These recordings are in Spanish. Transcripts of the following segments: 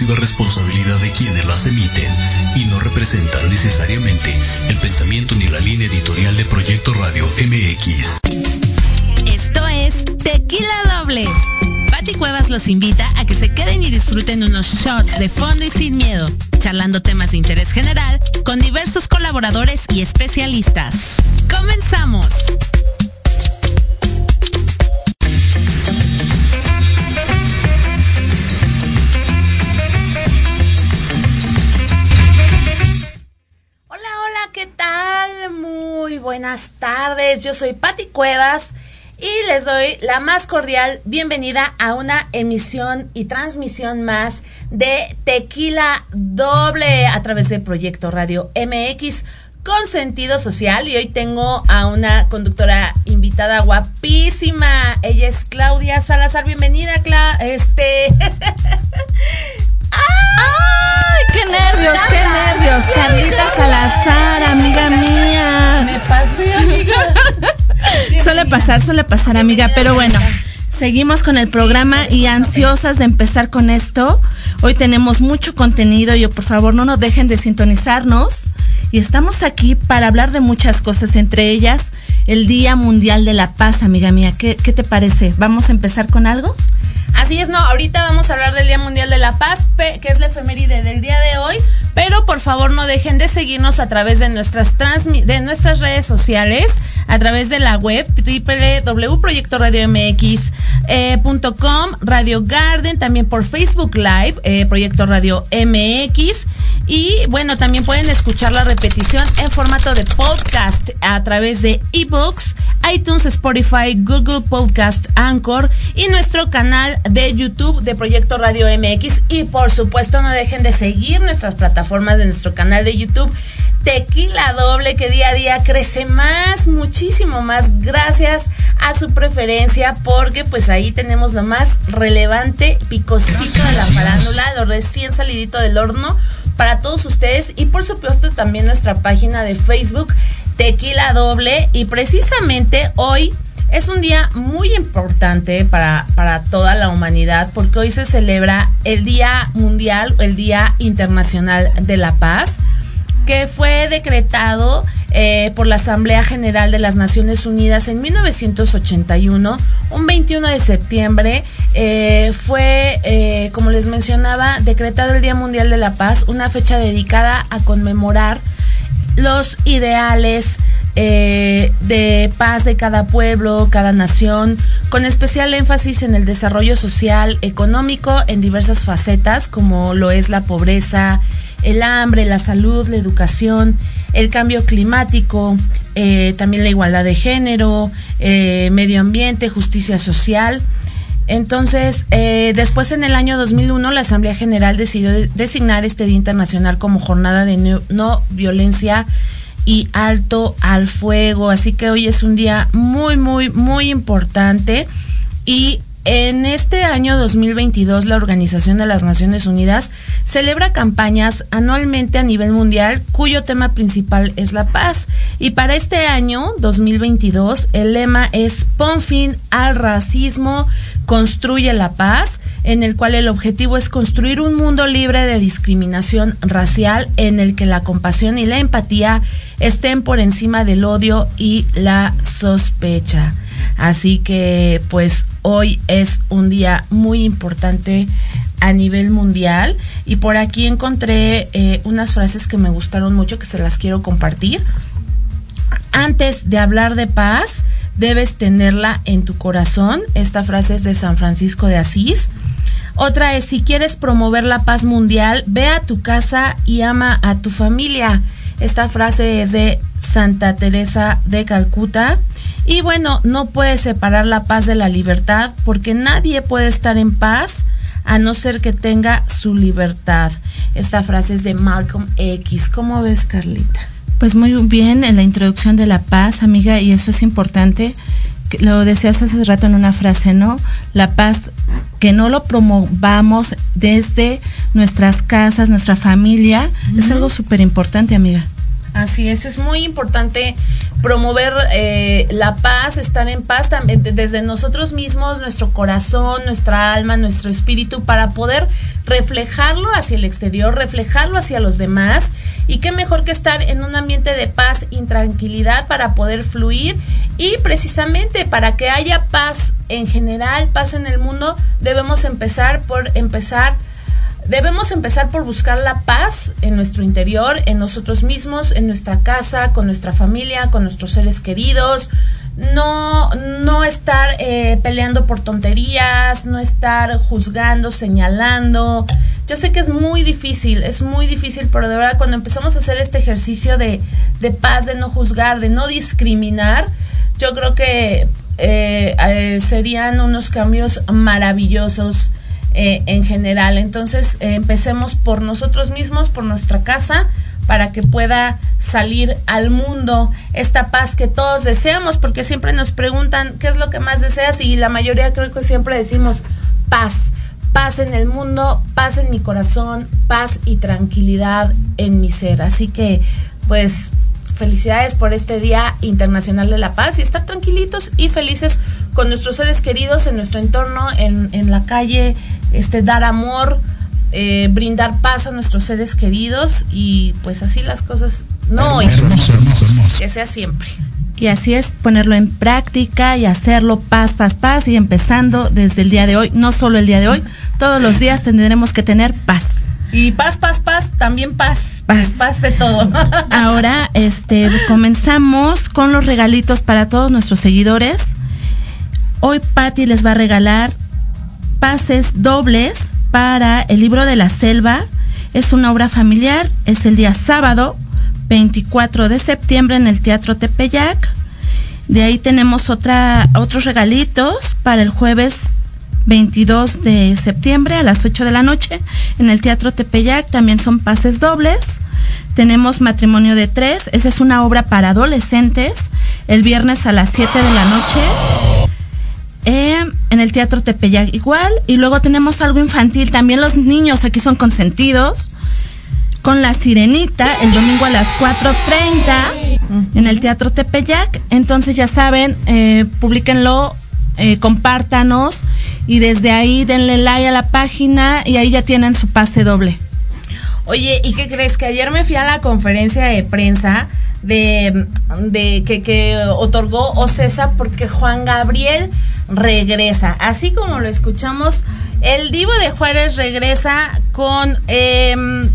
exclusiva responsabilidad de quienes las emiten y no representan necesariamente el pensamiento ni la línea editorial de Proyecto Radio MX. Esto es Tequila Doble. Pati Cuevas los invita a que se queden y disfruten unos shots de fondo y sin miedo, charlando temas de interés general con diversos colaboradores y especialistas. ¡Comenzamos! Tardes. Yo soy Patti Cuevas y les doy la más cordial bienvenida a una emisión y transmisión más de Tequila Doble a través de Proyecto Radio MX con sentido social y hoy tengo a una conductora invitada guapísima. Ella es Claudia Salazar. Bienvenida, Cla este ¡Ay! ¡Qué nervios, qué nervios! Carlita Salazar, amiga mía. Me pasé, amiga. suele pasar, suele pasar, amiga, pero bueno. Seguimos con el programa y ansiosas de empezar con esto. Hoy tenemos mucho contenido y por favor no nos dejen de sintonizarnos. Y estamos aquí para hablar de muchas cosas, entre ellas el Día Mundial de la Paz, amiga mía. ¿Qué, te parece? ¿Vamos a empezar con algo? Así es, no, ahorita vamos a hablar del Día Mundial de la Paz, que es la efeméride del día de hoy, pero por favor no dejen de seguirnos a través de nuestras, de nuestras redes sociales, a través de la web www.proyectoradiomx.com, Radio Garden, también por Facebook Live, eh, Proyecto Radio MX. Y bueno, también pueden escuchar la repetición en formato de podcast a través de ebooks, iTunes, Spotify, Google Podcast, Anchor y nuestro canal de YouTube de Proyecto Radio MX. Y por supuesto, no dejen de seguir nuestras plataformas de nuestro canal de YouTube. Tequila Doble, que día a día crece más, muchísimo más, gracias a su preferencia, porque pues ahí tenemos lo más relevante, picosito de la farándula, lo recién salidito del horno para todos ustedes y por supuesto también nuestra página de Facebook Tequila Doble. Y precisamente hoy es un día muy importante para, para toda la humanidad porque hoy se celebra el Día Mundial, el Día Internacional de la Paz que fue decretado eh, por la Asamblea General de las Naciones Unidas en 1981, un 21 de septiembre, eh, fue, eh, como les mencionaba, decretado el Día Mundial de la Paz, una fecha dedicada a conmemorar los ideales de paz de cada pueblo, cada nación, con especial énfasis en el desarrollo social, económico en diversas facetas, como lo es la pobreza, el hambre, la salud, la educación, el cambio climático, eh, también la igualdad de género, eh, medio ambiente, justicia social. Entonces, eh, después en el año 2001, la Asamblea General decidió designar este Día Internacional como Jornada de no, no Violencia y Alto al Fuego. Así que hoy es un día muy, muy, muy importante. Y en este año 2022, la Organización de las Naciones Unidas celebra campañas anualmente a nivel mundial cuyo tema principal es la paz. Y para este año 2022, el lema es Pon fin al racismo, construye la paz, en el cual el objetivo es construir un mundo libre de discriminación racial en el que la compasión y la empatía estén por encima del odio y la sospecha. Así que pues hoy es un día muy importante a nivel mundial y por aquí encontré eh, unas frases que me gustaron mucho que se las quiero compartir. Antes de hablar de paz, debes tenerla en tu corazón. Esta frase es de San Francisco de Asís. Otra es, si quieres promover la paz mundial, ve a tu casa y ama a tu familia. Esta frase es de Santa Teresa de Calcuta. Y bueno, no puedes separar la paz de la libertad porque nadie puede estar en paz a no ser que tenga su libertad. Esta frase es de Malcolm X. ¿Cómo ves, Carlita? Pues muy bien en la introducción de la paz, amiga, y eso es importante. Lo decías hace rato en una frase, ¿no? La paz, que no lo promovamos desde nuestras casas, nuestra familia, es algo súper importante, amiga. Así es, es muy importante promover eh, la paz, estar en paz también desde nosotros mismos, nuestro corazón, nuestra alma, nuestro espíritu, para poder reflejarlo hacia el exterior, reflejarlo hacia los demás. Y qué mejor que estar en un ambiente de paz y tranquilidad para poder fluir y precisamente para que haya paz en general, paz en el mundo, debemos empezar por empezar Debemos empezar por buscar la paz en nuestro interior, en nosotros mismos, en nuestra casa, con nuestra familia, con nuestros seres queridos. No, no estar eh, peleando por tonterías, no estar juzgando, señalando. Yo sé que es muy difícil, es muy difícil, pero de verdad cuando empezamos a hacer este ejercicio de, paz, de no juzgar, de no discriminar, yo creo que eh, eh, serían unos cambios maravillosos eh, en general. Entonces, empecemos por nosotros mismos, por nuestra casa, para que pueda salir al mundo esta paz que todos deseamos, porque siempre nos preguntan qué es lo que más deseas y la mayoría creo que siempre decimos paz. Paz en el mundo, paz en mi corazón, paz y tranquilidad en mi ser. Así que, pues, felicidades por este Día Internacional de la Paz y estar tranquilitos y felices con nuestros seres queridos en nuestro entorno, en, en la calle, este, dar amor, eh, brindar paz a nuestros seres queridos y pues así las cosas, no, que sea siempre. Y así es ponerlo en práctica y hacerlo paz, paz, paz y empezando desde el día de hoy, no solo el día de hoy, todos los días tendremos que tener paz. Y paz, paz, paz, también paz. Paz. Paz de todo. Ahora, este, comenzamos con los regalitos para todos nuestros seguidores. Hoy Patti les va a regalar pases dobles para el libro de la selva. Es una obra familiar, es el día sábado 24 de septiembre en el Teatro Tepeyac. De ahí tenemos otra, otros regalitos para el jueves 22 de septiembre a las 8 de la noche en el Teatro Tepeyac. También son pases dobles. Tenemos Matrimonio de Tres. Esa es una obra para adolescentes. El viernes a las 7 de la noche en el Teatro Tepeyac igual. Y luego tenemos algo infantil. También los niños aquí son consentidos. Con La Sirenita, el domingo a las 4.30 en el Teatro Tepeyac. Entonces ya saben, eh, eh, compártanos y desde ahí denle like a la página y ahí ya tienen su pase doble. Oye, ¿y qué crees? Que ayer me fui a la conferencia de prensa de, de que, que otorgó OCESA porque Juan Gabriel regresa. Así como lo escuchamos, el Divo de Juárez regresa con, em,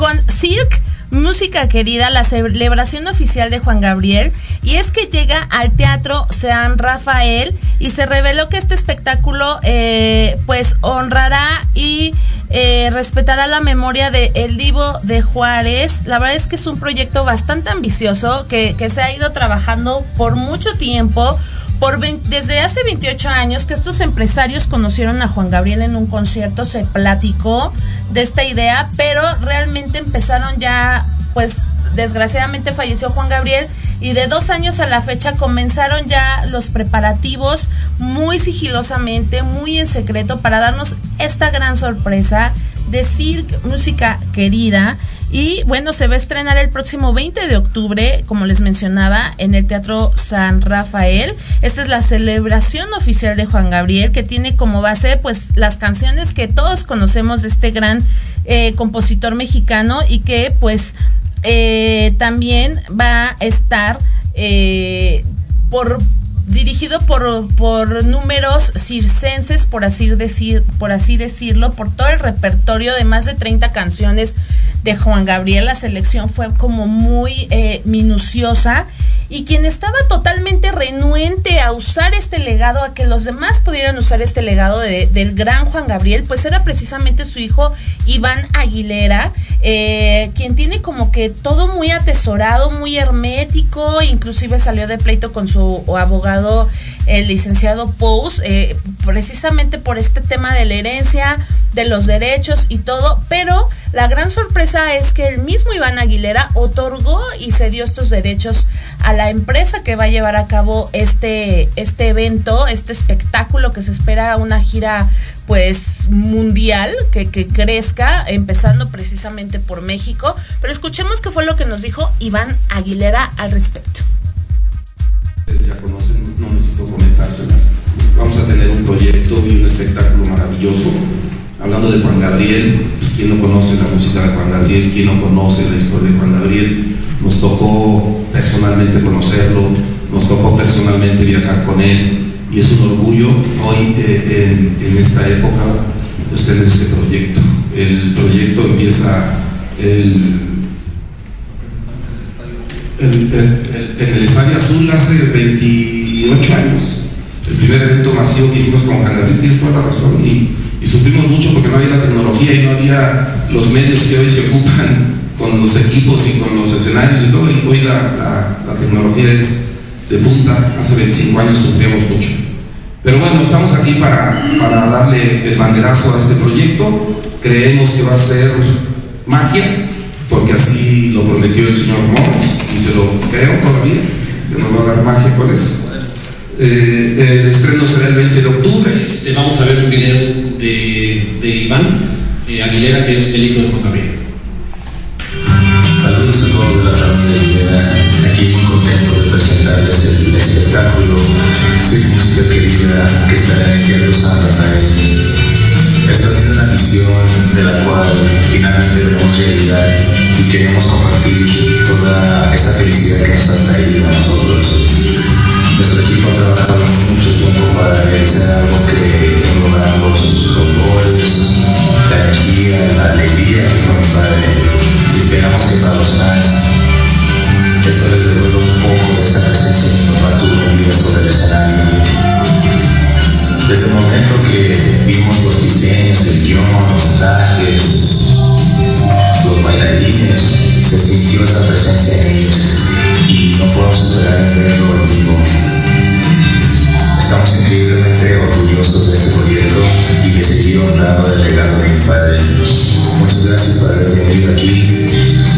con Cirque. Música querida, la celebración oficial de Juan Gabriel, y es que llega al Teatro San Rafael y se reveló que este espectáculo eh, pues honrará y eh, respetará la memoria de El Divo de Juárez. La verdad es que es un proyecto bastante ambicioso que, que se ha ido trabajando por mucho tiempo desde hace 28 años que estos empresarios conocieron a Juan Gabriel en un concierto, se platicó de esta idea, pero realmente empezaron ya, pues desgraciadamente falleció Juan Gabriel y de dos años a la fecha comenzaron ya los preparativos muy sigilosamente, muy en secreto para darnos esta gran sorpresa de Cirque Música Querida y bueno, se va a estrenar el próximo 20 de octubre, como les mencionaba, en el Teatro San Rafael. Esta es la celebración oficial de Juan Gabriel, que tiene como base pues las canciones que todos conocemos de este gran eh, compositor mexicano y que pues eh, también va a estar eh, por dirigido por, por números circenses, por así, decir, por así decirlo, por todo el repertorio de más de 30 canciones de Juan Gabriel. La selección fue como muy eh, minuciosa y quien estaba totalmente renuente a usar este legado, a que los demás pudieran usar este legado del gran Juan Gabriel, pues era precisamente su hijo Iván Aguilera, eh, quien tiene como que todo muy atesorado, muy hermético, inclusive salió de pleito con su abogado, el licenciado Pous, eh, precisamente por este tema de la herencia, de los derechos y todo, pero la gran sorpresa es que el mismo Iván Aguilera otorgó y cedió estos derechos a la empresa que va a llevar a cabo este, este evento, este espectáculo que se espera una gira pues mundial que, que crezca, empezando precisamente por México. Pero escuchemos qué fue lo que nos dijo Iván Aguilera al respecto. ya conocen, no necesito comentárselas. Vamos a tener un proyecto y un espectáculo maravilloso. Hablando de Juan Gabriel, pues quién no conoce la música de Juan Gabriel, quién no conoce la historia de Juan Gabriel, nos tocó personalmente conocerlo, nos tocó personalmente viajar con él y es un orgullo hoy eh, en, esta época pues, tener este proyecto. El proyecto empieza el, en el Estadio Azul hace 28 años. El primer evento masivo que hicimos con Juan Gabriel, y toda la razón, y, y sufrimos mucho porque no había la tecnología y no había los medios que hoy se ocupan con los equipos y con los escenarios y todo, y hoy la, tecnología es de punta, hace 25 años sufrimos mucho. Pero bueno, estamos aquí para, para darle el banderazo a este proyecto, creemos que va a ser magia, porque así lo prometió el señor Moros, y se lo creo todavía, que nos va a dar magia con eso. Eh, el estreno será el 20 de octubre. Este, vamos a ver un video de, de Iván eh, Aguilera, que es el hijo de Juan Gabriel. Saludos a todos de la familia Aguilera, aquí muy contento de presentarles el espectáculo Soy Música Querida que estará en San Rafael. Esto ha sido una misión de la cual finalmente vemos realidad y queremos compartir toda esta felicidad que nos ha traído a nosotros. Nuestro equipo ha trabajado mucho tiempo para realizar algo que engloba los colores, la energía, la alegría que fue mi padre. Y esperamos que para los fans esto les devuelva un poco de esa presencia que mi papá tuvo conmigo sobre el escenario. Desde el momento que vimos los diseños, el guion, los trajes, los bailarines, se sintió esa presencia en ellos y no podemos esperar en verlo vivo. Estamos increíblemente orgullosos de este proyecto y de seguir honrando el legado de mi padre. Muchas gracias por haber venido aquí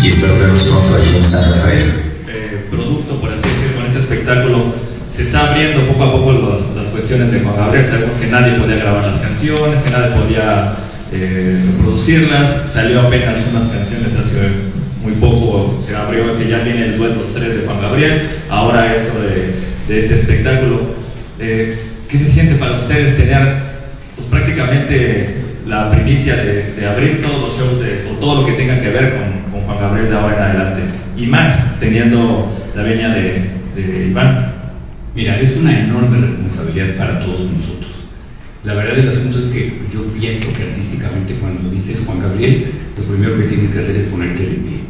y espero verlos pronto aquí en San Rafael. Eh, producto, por así decirlo, con este espectáculo se está abriendo poco a poco las cuestiones de Juan Gabriel. Sabemos que nadie podía grabar las canciones, que nadie podía eh, reproducirlas. Salió apenas unas canciones hace muy poco, se abrió que ya viene el dueto 3 de Juan Gabriel. Ahora esto de, este espectáculo. Eh, ¿Qué se siente para ustedes tener pues, prácticamente la primicia de, abrir todos los shows de, o todo lo que tenga que ver con, Juan Gabriel de ahora en adelante? Y más teniendo la venia de Iván. Mira, es una enorme responsabilidad para todos nosotros. La verdad del asunto es que yo pienso que artísticamente cuando dices Juan Gabriel, lo primero que tienes que hacer es ponerte de pie.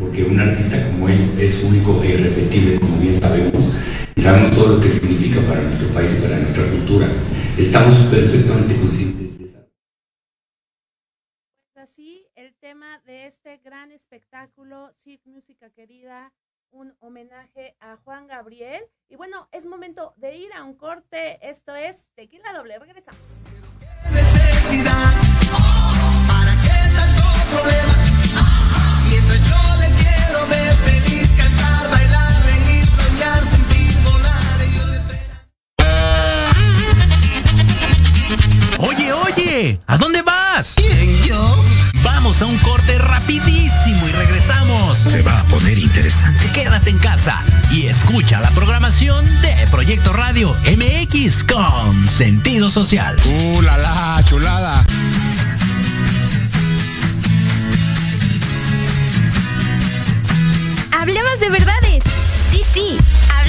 Porque un artista como él es único e irrepetible, como bien sabemos, y sabemos todo lo que significa para nuestro país para nuestra cultura. Estamos perfectamente conscientes de eso. Así, el tema de este gran espectáculo, Sid Música Querida, un homenaje a Juan Gabriel. Y bueno, es momento de ir a un corte. Esto es Tequila Doble. Regresamos. Oye, oye, ¿a dónde vas? ¿Quién, yo? Vamos a un corte rapidísimo y regresamos. Se va a poner interesante. Quédate en casa y escucha la programación de Proyecto Radio MX con sentido social. ¡Uh, la, la chulada! Hablemos de verdades. Sí, sí,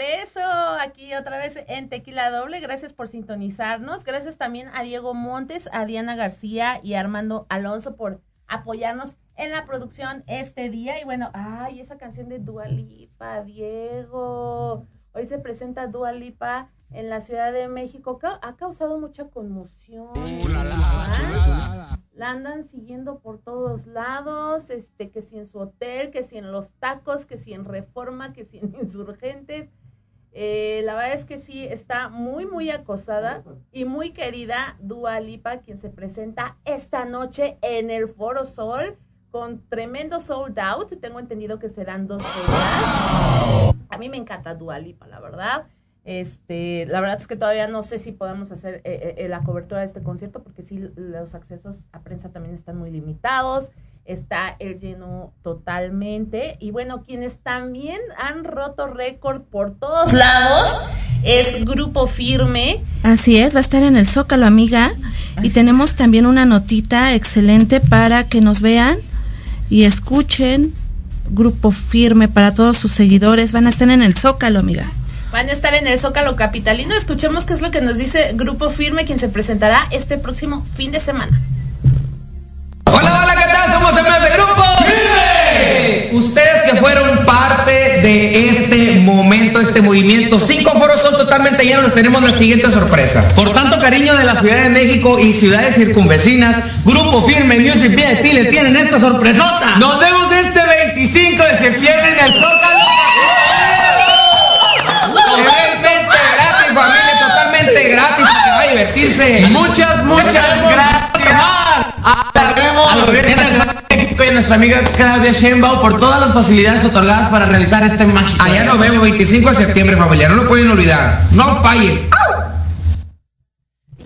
Regreso aquí otra vez en Tequila Doble. Gracias por sintonizarnos. Gracias también a Diego Montes, a Diana García y a Armando Alonso por apoyarnos en la producción este día. Y bueno, ay, esa canción de Dua Lipa, Diego. Hoy se presenta Dua Lipa en la Ciudad de México. Ha causado mucha conmoción. La andan siguiendo por todos lados, este, que si en su hotel, que si en los tacos, que si en Reforma, que si en Insurgentes. Eh, la verdad es que sí, está muy, muy acosada y muy querida Dua Lipa, quien se presenta esta noche en el Foro Sol con tremendo sold out. Tengo entendido que serán dos horas. A mí me encanta Dua Lipa, la verdad. Este, la verdad es que todavía no sé si podemos hacer eh, eh, la cobertura de este concierto porque sí los accesos a prensa también están muy limitados. Está el lleno totalmente. Y bueno, quienes también han roto récord por todos lados es Grupo Firme. Así es, va a estar en el Zócalo, amiga. Y tenemos también una notita excelente para que nos vean y escuchen. Grupo firme para todos sus seguidores. Van a estar en el Zócalo, amiga. Van a estar en el Zócalo Capitalino. Escuchemos qué es lo que nos dice Grupo Firme, quien se presentará este próximo fin de semana. Hola, hola, ¿qué tal? Somos hermanos de grupo. Ustedes que fueron parte de este momento, este movimiento, cinco foros son totalmente llenos, tenemos la siguiente sorpresa. Por tanto cariño de la Ciudad de México y ciudades circunvecinas, Grupo Firme Music VIP le tienen esta sorpresota. Nos vemos este 25 de septiembre en el Zócalo. Totalmente gratis, familia, totalmente gratis, que va a divertirse. Muchas, muchas gracias. Y a nuestra amiga Claudia Sheinbaum por todas las facilidades otorgadas para realizar este mágico. Allá nos vemos 25 de septiembre, familia, no lo pueden olvidar. No fallen.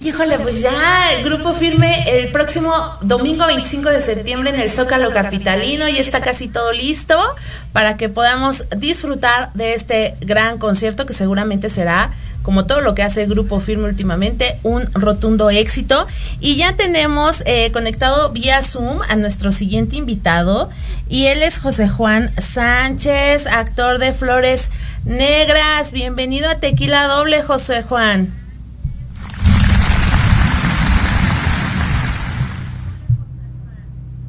Híjole, pues ya el grupo firme el próximo domingo 25 de septiembre en el Zócalo Capitalino y está casi todo listo para que podamos disfrutar de este gran concierto que seguramente será como todo lo que hace el grupo firme últimamente, un rotundo éxito. Y ya tenemos eh, conectado vía Zoom a nuestro siguiente invitado. Y él es José Juan Sánchez, actor de Flores Negras. Bienvenido a Tequila Doble, José Juan.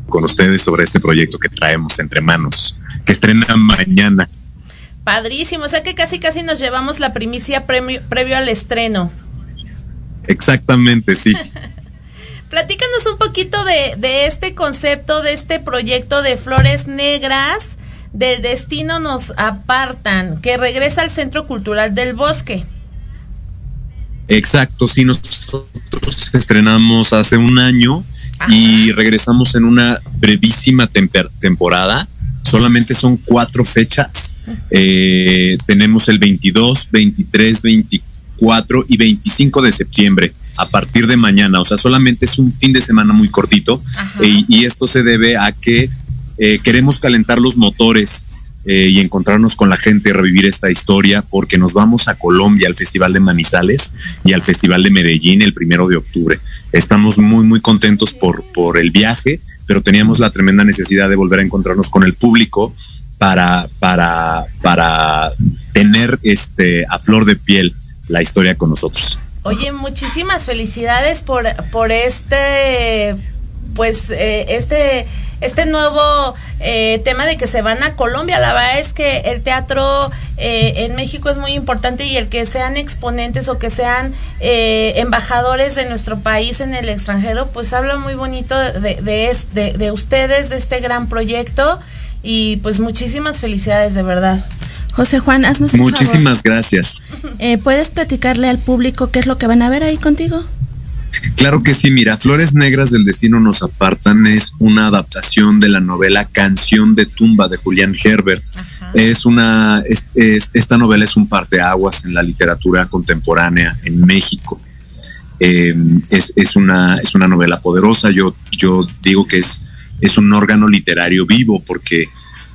con ustedes sobre este proyecto que traemos entre manos, que estrena mañana. Padrísimo, o sea que casi casi nos llevamos la primicia premio- previo al estreno. Exactamente, sí. Platícanos un poquito de, de este concepto, de este proyecto de Flores Negras, del destino nos apartan, que regresa al Centro Cultural del Bosque. Exacto, sí, nosotros estrenamos hace un año y regresamos en una brevísima temporada. Solamente son cuatro fechas. Eh, tenemos el 22, 23, 24 y 25 de septiembre a partir de mañana. O sea, solamente es un fin de semana muy cortito Eh, y esto se debe a que eh, queremos calentar los motores eh, y encontrarnos con la gente, revivir esta historia, porque nos vamos a Colombia al Festival de Manizales y al Festival de Medellín el primero de octubre. Estamos muy, muy contentos por, por el viaje, pero teníamos la tremenda necesidad de volver a encontrarnos con el público para, para, para tener este, a flor de piel la historia con nosotros. Oye, muchísimas felicidades por, por este, pues, eh, este, este nuevo eh, tema de que se van a Colombia. La verdad es que el teatro eh, en México es muy importante y el que sean exponentes o que sean eh, embajadores de nuestro país en el extranjero, pues habla muy bonito de, de, de- de ustedes, de este gran proyecto y pues muchísimas felicidades de verdad. José Juan, haznos un Muchísimas gracias. Eh, ¿Puedes platicarle al público qué es lo que van a ver ahí contigo? Claro que sí, mira, Flores Negras del Destino nos apartan es una adaptación de la novela Canción de Tumba de Julián Herbert. Es una, es- es- esta novela es un parteaguas en la literatura contemporánea en México. Eh, es, es una, es una novela poderosa. Yo, yo digo que es, es un órgano literario vivo porque,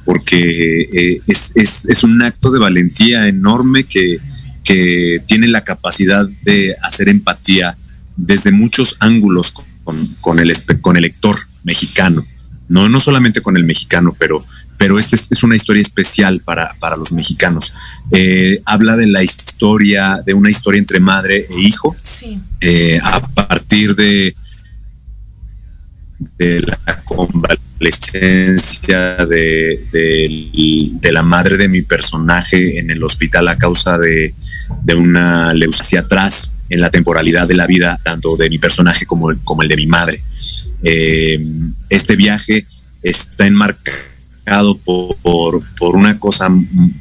porque eh, es, es- es un acto de valentía enorme que, que tiene la capacidad de hacer empatía desde muchos ángulos con, con el, con el lector mexicano. No, no solamente con el mexicano, pero, pero es, es- es una historia especial para, para los mexicanos. Eh, habla de la historia, de una historia entre madre e hijo, Sí. eh, a partir de, de la convalescencia de, de- la madre de mi personaje en el hospital a causa de, de una leucemia atrás en la temporalidad de la vida, tanto de mi personaje como, como el de mi madre. Eh, este viaje está enmarcado por, por, por una cosa,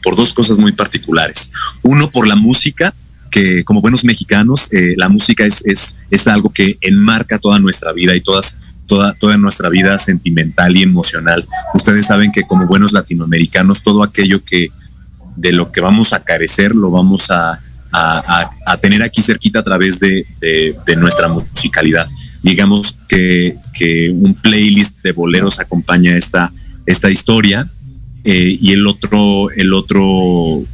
por dos cosas muy particulares. Uno, por la música, que como buenos mexicanos, eh, la música es, es, es algo que enmarca toda nuestra vida y todas, toda, toda nuestra vida sentimental y emocional. Ustedes saben que como buenos latinoamericanos, todo aquello que de lo que vamos a carecer lo vamos a, a, tener aquí cerquita a través de, de- nuestra musicalidad. Digamos que, que un playlist de boleros acompaña esta, esta historia eh, y el otro, el otro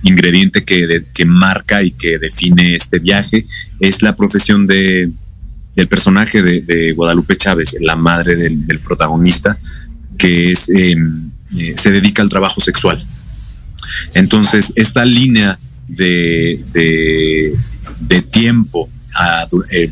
ingrediente que, que marca y que define este viaje es la profesión de, del personaje de, Guadalupe Chávez, la madre del, protagonista, que es, eh, eh, se dedica al trabajo sexual. Entonces, esta línea de, tiempo eh,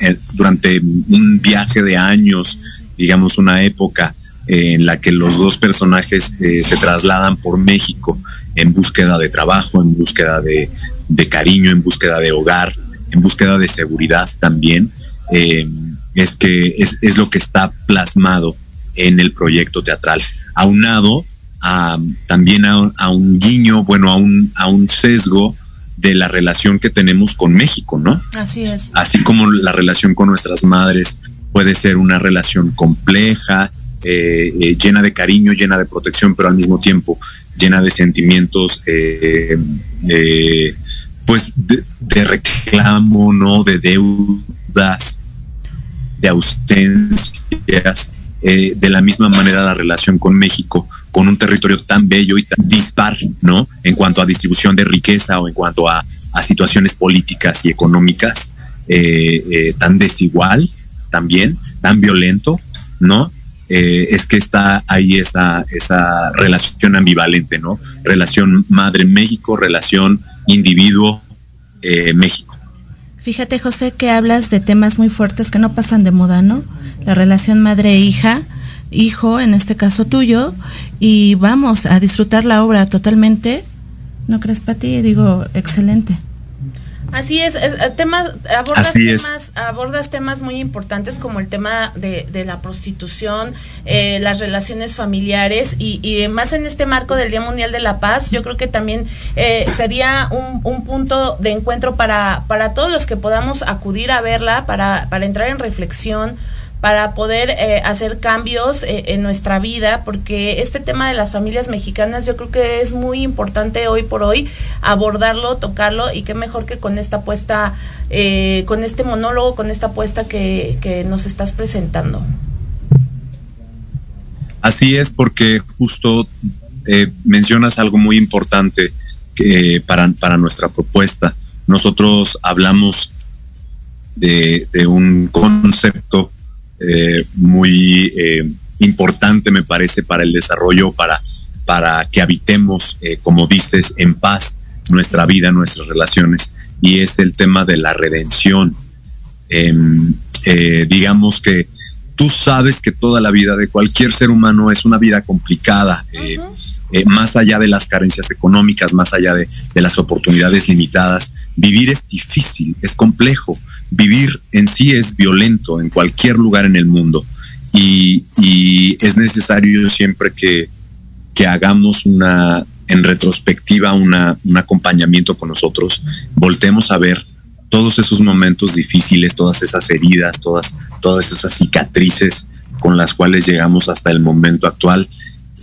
eh, durante un viaje de años, digamos una época en la que los dos personajes se trasladan por México en búsqueda de trabajo, en búsqueda de cariño, en búsqueda de hogar, en búsqueda de seguridad también, eh, es que es, es lo que está plasmado en el proyecto teatral, aunado a, también a, a un guiño, bueno, a un, a un sesgo de la relación que tenemos con México, ¿no? Así es. Así como la relación con nuestras madres puede ser una relación compleja, eh, eh, llena de cariño, llena de protección, pero al mismo tiempo llena de sentimientos, eh, pues de, de reclamo, ¿no? De deudas, de ausencias. eh, de la misma manera la relación con México, con un territorio tan bello y tan dispar, ¿no? En cuanto a distribución de riqueza o en cuanto a, situaciones políticas y económicas, eh, eh, tan desigual también, tan violento, ¿no? Es que está ahí esa, esa relación ambivalente, ¿no? Relación madre-México, relación individuo-México. Fíjate, José, que hablas de temas muy fuertes que no pasan de moda, ¿no? La relación madre-hija, hijo, en este caso tuyo, y vamos a disfrutar la obra totalmente. ¿No crees, Pati? Digo, excelente. Así es, es, eh, temas, abordas Así es. temas, abordas temas muy importantes como el tema de, de la prostitución, eh, las relaciones familiares y, y más en este marco del Día Mundial de la Paz, yo creo que también eh, sería un, un punto de encuentro para, para todos los que podamos acudir a verla, para, para entrar en reflexión, para poder eh, hacer cambios eh, en nuestra vida, porque este tema de las familias mexicanas yo creo que es muy importante hoy por hoy abordarlo, tocarlo y qué mejor que con esta apuesta, eh, con este monólogo, con esta apuesta que, que nos estás presentando. Así es, porque justo mencionas algo muy importante que, para, para nuestra propuesta. Nosotros hablamos de, de un concepto eh, muy eh, importante, me parece, para el desarrollo, para, para que habitemos, eh, como dices, en paz nuestra vida, nuestras relaciones. y es el tema de la redención. Em, eh, digamos que tú sabes que toda la vida de cualquier ser humano es una vida complicada, eh, eh, más allá de las carencias económicas, más allá de, de las oportunidades limitadas. Vivir es difícil, es complejo. Vivir en sí es violento en cualquier lugar en el mundo y, es necesario siempre que, hagamos una, en retrospectiva, una, un acompañamiento con nosotros, voltemos a ver todos esos momentos difíciles, todas esas heridas, todas, todas esas cicatrices con las cuales llegamos hasta el momento actual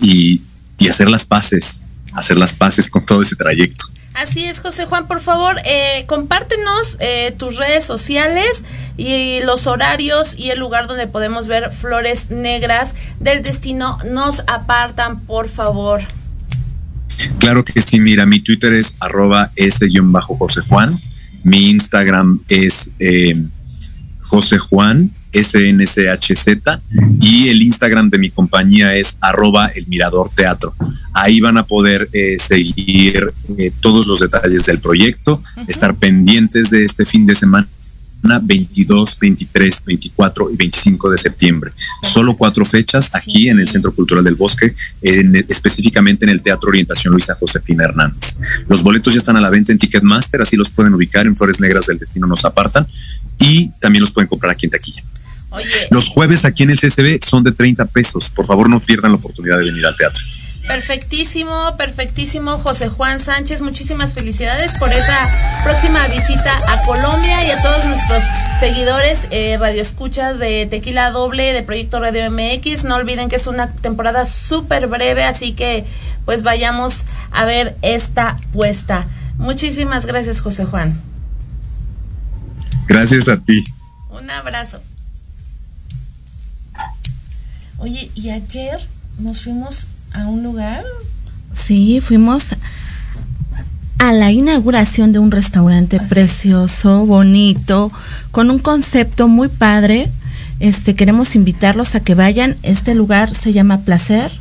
y hacer las paces, hacer las paces con todo ese trayecto. Así es, José Juan, por favor, eh, compártenos eh, tus redes sociales y los horarios y el lugar donde podemos ver flores negras del destino. Nos apartan, por favor. Claro que sí, mira, mi Twitter es arroba s-josé Juan, mi Instagram es eh, José Juan, SNCHZ, y el Instagram de mi compañía es arroba el Mirador Teatro. Ahí van a poder eh, seguir eh, todos los detalles del proyecto, estar pendientes de este fin de semana 22, 23, 24 y 25 de septiembre. Solo cuatro fechas aquí en el Centro Cultural del Bosque, en- específicamente en el Teatro Orientación Luisa Josefina Hernández. Los boletos ya están a la venta en Ticketmaster, así los pueden ubicar en Flores Negras del Destino Nos Apartan y también los pueden comprar aquí en taquilla. Los jueves aquí en el CCB son de 30 pesos. Por favor, no pierdan la oportunidad de venir al teatro. Perfectísimo, perfectísimo, José Juan Sánchez. Muchísimas felicidades por esa próxima visita a Colombia y a todos nuestros seguidores, eh, radioescuchas de Tequila Doble, de Proyecto Radio MX. No olviden que es una temporada súper breve, así que pues vayamos a ver esta puesta. Muchísimas gracias, José Juan. Gracias a ti. Un abrazo. Oye, y ayer nos fuimos a un lugar. Sí, fuimos a la inauguración de un restaurante precioso, bonito, con un concepto muy padre. Este queremos invitarlos a que vayan. Este lugar se llama Placer.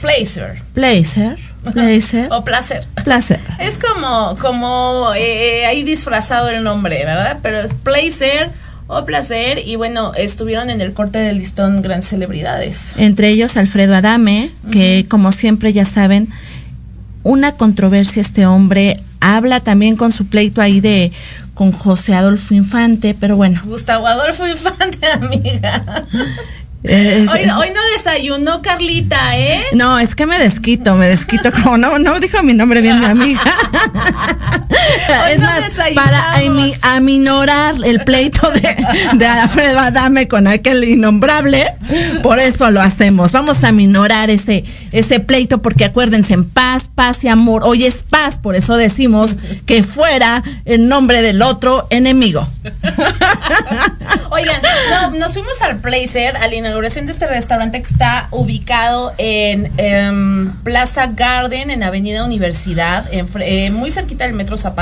Placer. Placer. Placer. o placer. Placer. Es como, como eh, ahí disfrazado el nombre, ¿verdad? Pero es placer o placer. Y bueno, estuvieron en el corte del listón grandes celebridades. Entre ellos Alfredo Adame, que como siempre ya saben, una controversia este hombre. Habla también con su pleito ahí de con José Adolfo Infante, pero bueno. Gustavo Adolfo Infante, amiga. es- Hoy, hoy no desayunó Carlita, ¿eh? No, es que me desquito, me desquito como no, no dijo mi nombre bien mi amiga. es no más, para ami- aminorar el pleito de, de Alfredo Adame con aquel innombrable, por eso lo hacemos. Vamos a aminorar ese, ese pleito porque acuérdense, en paz, paz y amor. Hoy es paz, por eso decimos que fuera el nombre del otro enemigo. Oigan, no, nos fuimos al Placer, a la inauguración de este restaurante que está ubicado en em, Plaza Garden, en Avenida Universidad, eh, muy cerquita del Metro Zapata.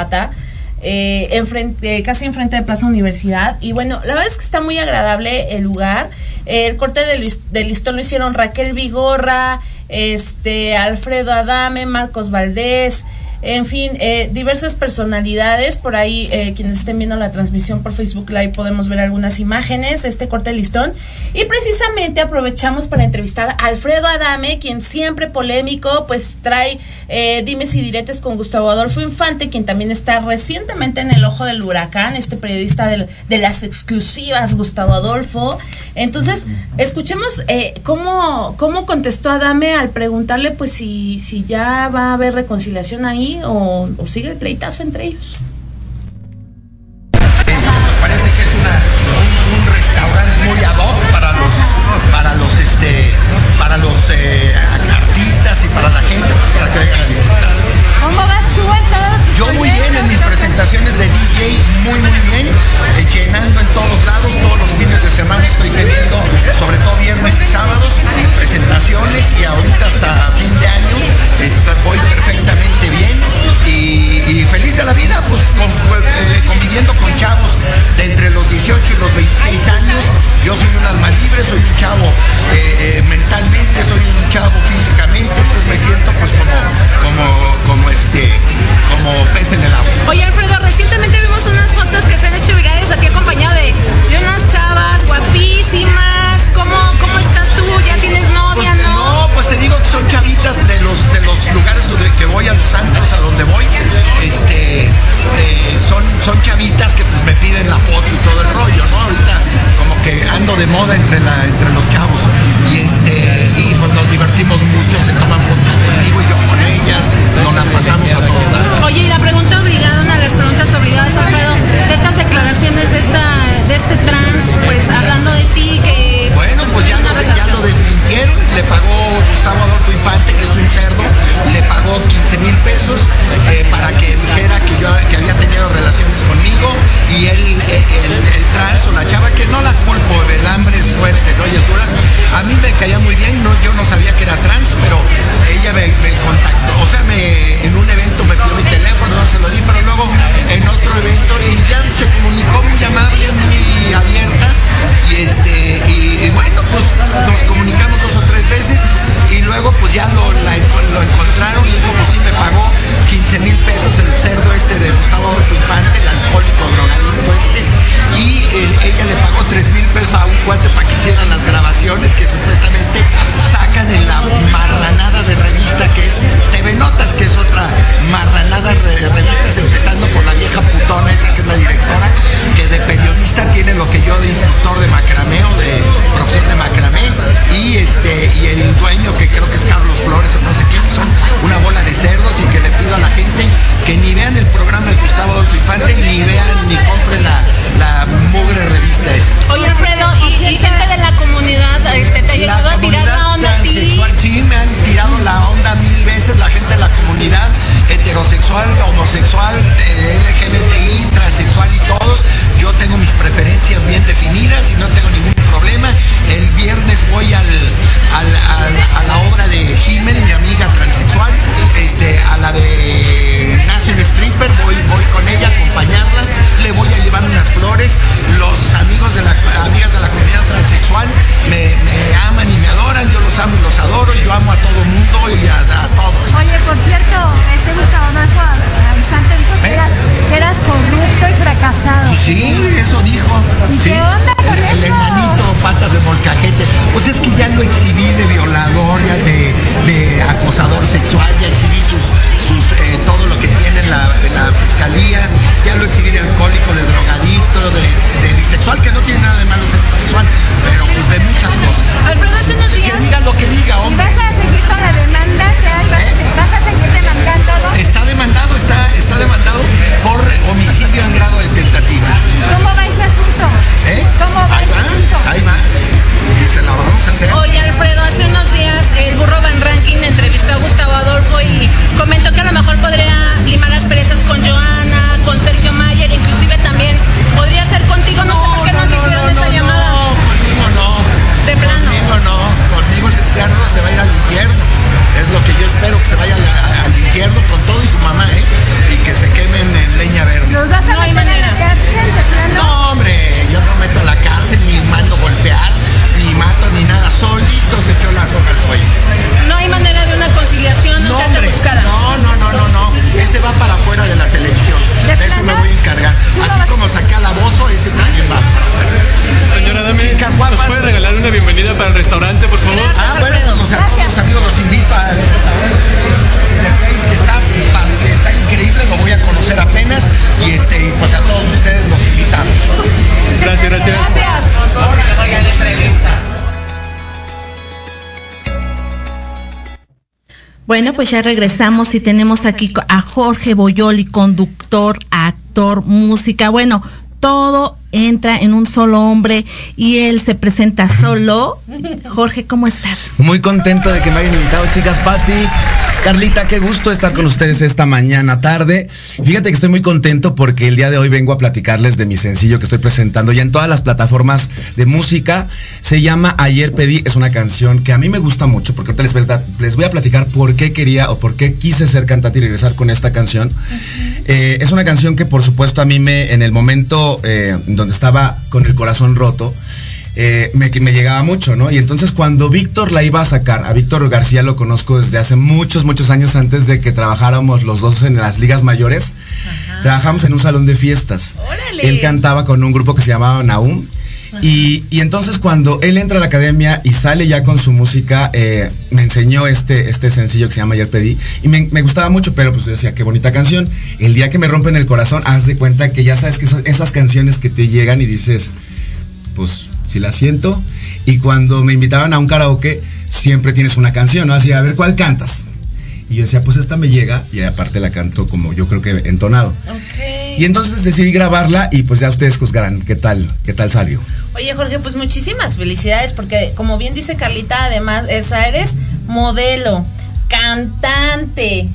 Eh, enfrente, casi enfrente de Plaza Universidad y bueno, la verdad es que está muy agradable el lugar. el corte lis- del listón lo hicieron Raquel Vigorra, este Alfredo Adame, Marcos Valdés, en fin, eh, diversas personalidades. Por ahí, eh, quienes estén viendo la transmisión por Facebook Live, podemos ver algunas imágenes este corte listón. Y precisamente aprovechamos para entrevistar a Alfredo Adame, quien siempre polémico, pues trae eh, dimes y diretes con Gustavo Adolfo Infante, quien también está recientemente en el ojo del huracán, este periodista de las exclusivas, Gustavo Adolfo. Entonces, escuchemos eh, cómo, cómo contestó Adame al preguntarle, pues, si, si ya va a haber reconciliación ahí o, o sigue el pleitazo entre ellos. Parece que es una, un, un restaurante muy ad hoc para los, para los, este, para los eh, artistas y para la gente para que vengan a disfrutar. ¿Cómo vas tú en Yo muy bien en mis presentaciones de DJ, muy muy bien, eh, llenando en todos lados, todos los fines de semana estoy teniendo, sobre todo viernes y sábados, presentaciones y ahorita hasta fin de año Pues, pues, eh, conviviendo con chavos de entre los 18 y los 26 años. Yo soy un alma libre, soy un chavo eh, eh, mentalmente, soy un chavo físicamente, pues me siento pues como, como, como este, como pez en el agua. Oye Alfredo, recientemente vimos unas fotos que se han hecho son chavitas que pues me piden la foto y todo el rollo, ¿no? Ahorita como que ando de moda entre, la, entre los chavos. Y este, y pues nos divertimos mucho, se toman fotos conmigo y yo con ellas, nos las pasamos a todas. Oye, y la pregunta obligada, una de las preguntas obligadas, Alfredo, de estas declaraciones de esta, de este trans, pues hablando de ti, que bueno, pues ya, lo- ya lo desmintieron, le pagó Gustavo Adolfo Infante, que es un cerdo, le pagó 15 mil pesos eh, para que dijera que yo que había tenido relaciones conmigo y él, eh, el, el trans o la chava, que no la culpo, el hambre es fuerte, ¿no? Y es dura. A mí me caía muy bien, no, yo no sabía que era trans, pero ella me, me contactó, o sea, me, en un evento me pidió mi teléfono, no se lo di, pero luego en otro evento y ya se comunicó muy amable, muy abierta y este y, y bueno pues nos comunicamos dos o tres veces y luego pues ya lo, la- lo encontraron y dijo pues sí me pagó 15 mil pesos el cerdo este de Gustavo Así como saqué al abuso, ese también va. Señora Dame, Chicas ¿nos guapas. puede regalar una bienvenida para el restaurante, por favor? Gracias, Ah, bueno, pues a todos los amigos los invito al restaurante de Place, que está, que está increíble, lo voy a conocer apenas. Y este, y pues a todos ustedes los invitamos. Gracias, gracias. Gracias. Bueno, pues ya regresamos y tenemos aquí a Jorge Boyoli, conductor, actor, música. Bueno, todo entra en un solo hombre y él se presenta solo. Jorge, ¿cómo estás? Muy contento de que me hayan invitado, chicas. Patti, Carlita, qué gusto estar con ustedes esta mañana tarde. Fíjate que estoy muy contento porque el día de hoy vengo a platicarles de mi sencillo que estoy presentando ya en todas las plataformas de música. Se llama Ayer Pedí. Es una canción que a mí me gusta mucho porque ahorita les, voy a- les voy a platicar por qué quería o por qué quise ser cantante y regresar con esta canción. Eh, es una canción que por supuesto a mí me, en el momento eh, donde estaba con el corazón roto, eh, me, me llegaba mucho, ¿no? Y entonces cuando Víctor la iba a sacar, a Víctor García lo conozco desde hace muchos, muchos años antes de que trabajáramos los dos en las ligas mayores. Trabajamos en un salón de fiestas. Órale. Él cantaba con un grupo que se llamaba Naum. Y, y entonces cuando él entra a la academia y sale ya con su música, eh, me enseñó este, este sencillo que se llama Ayer Pedí. Y me, me gustaba mucho, pero pues yo decía, qué bonita canción. El día que me rompen el corazón, haz de cuenta que ya sabes que esas, esas canciones que te llegan y dices, pues si la siento. Y cuando me invitaban a un karaoke, siempre tienes una canción, ¿no? Así, a ver, ¿cuál cantas? Y yo decía, pues esta me llega, y aparte la canto como yo creo que entonado. Y entonces decidí grabarla y pues ya ustedes juzgarán qué tal, qué tal salió. Oye, Jorge, pues muchísimas felicidades porque como bien dice Carlita, además, eso, eres modelo, cantante,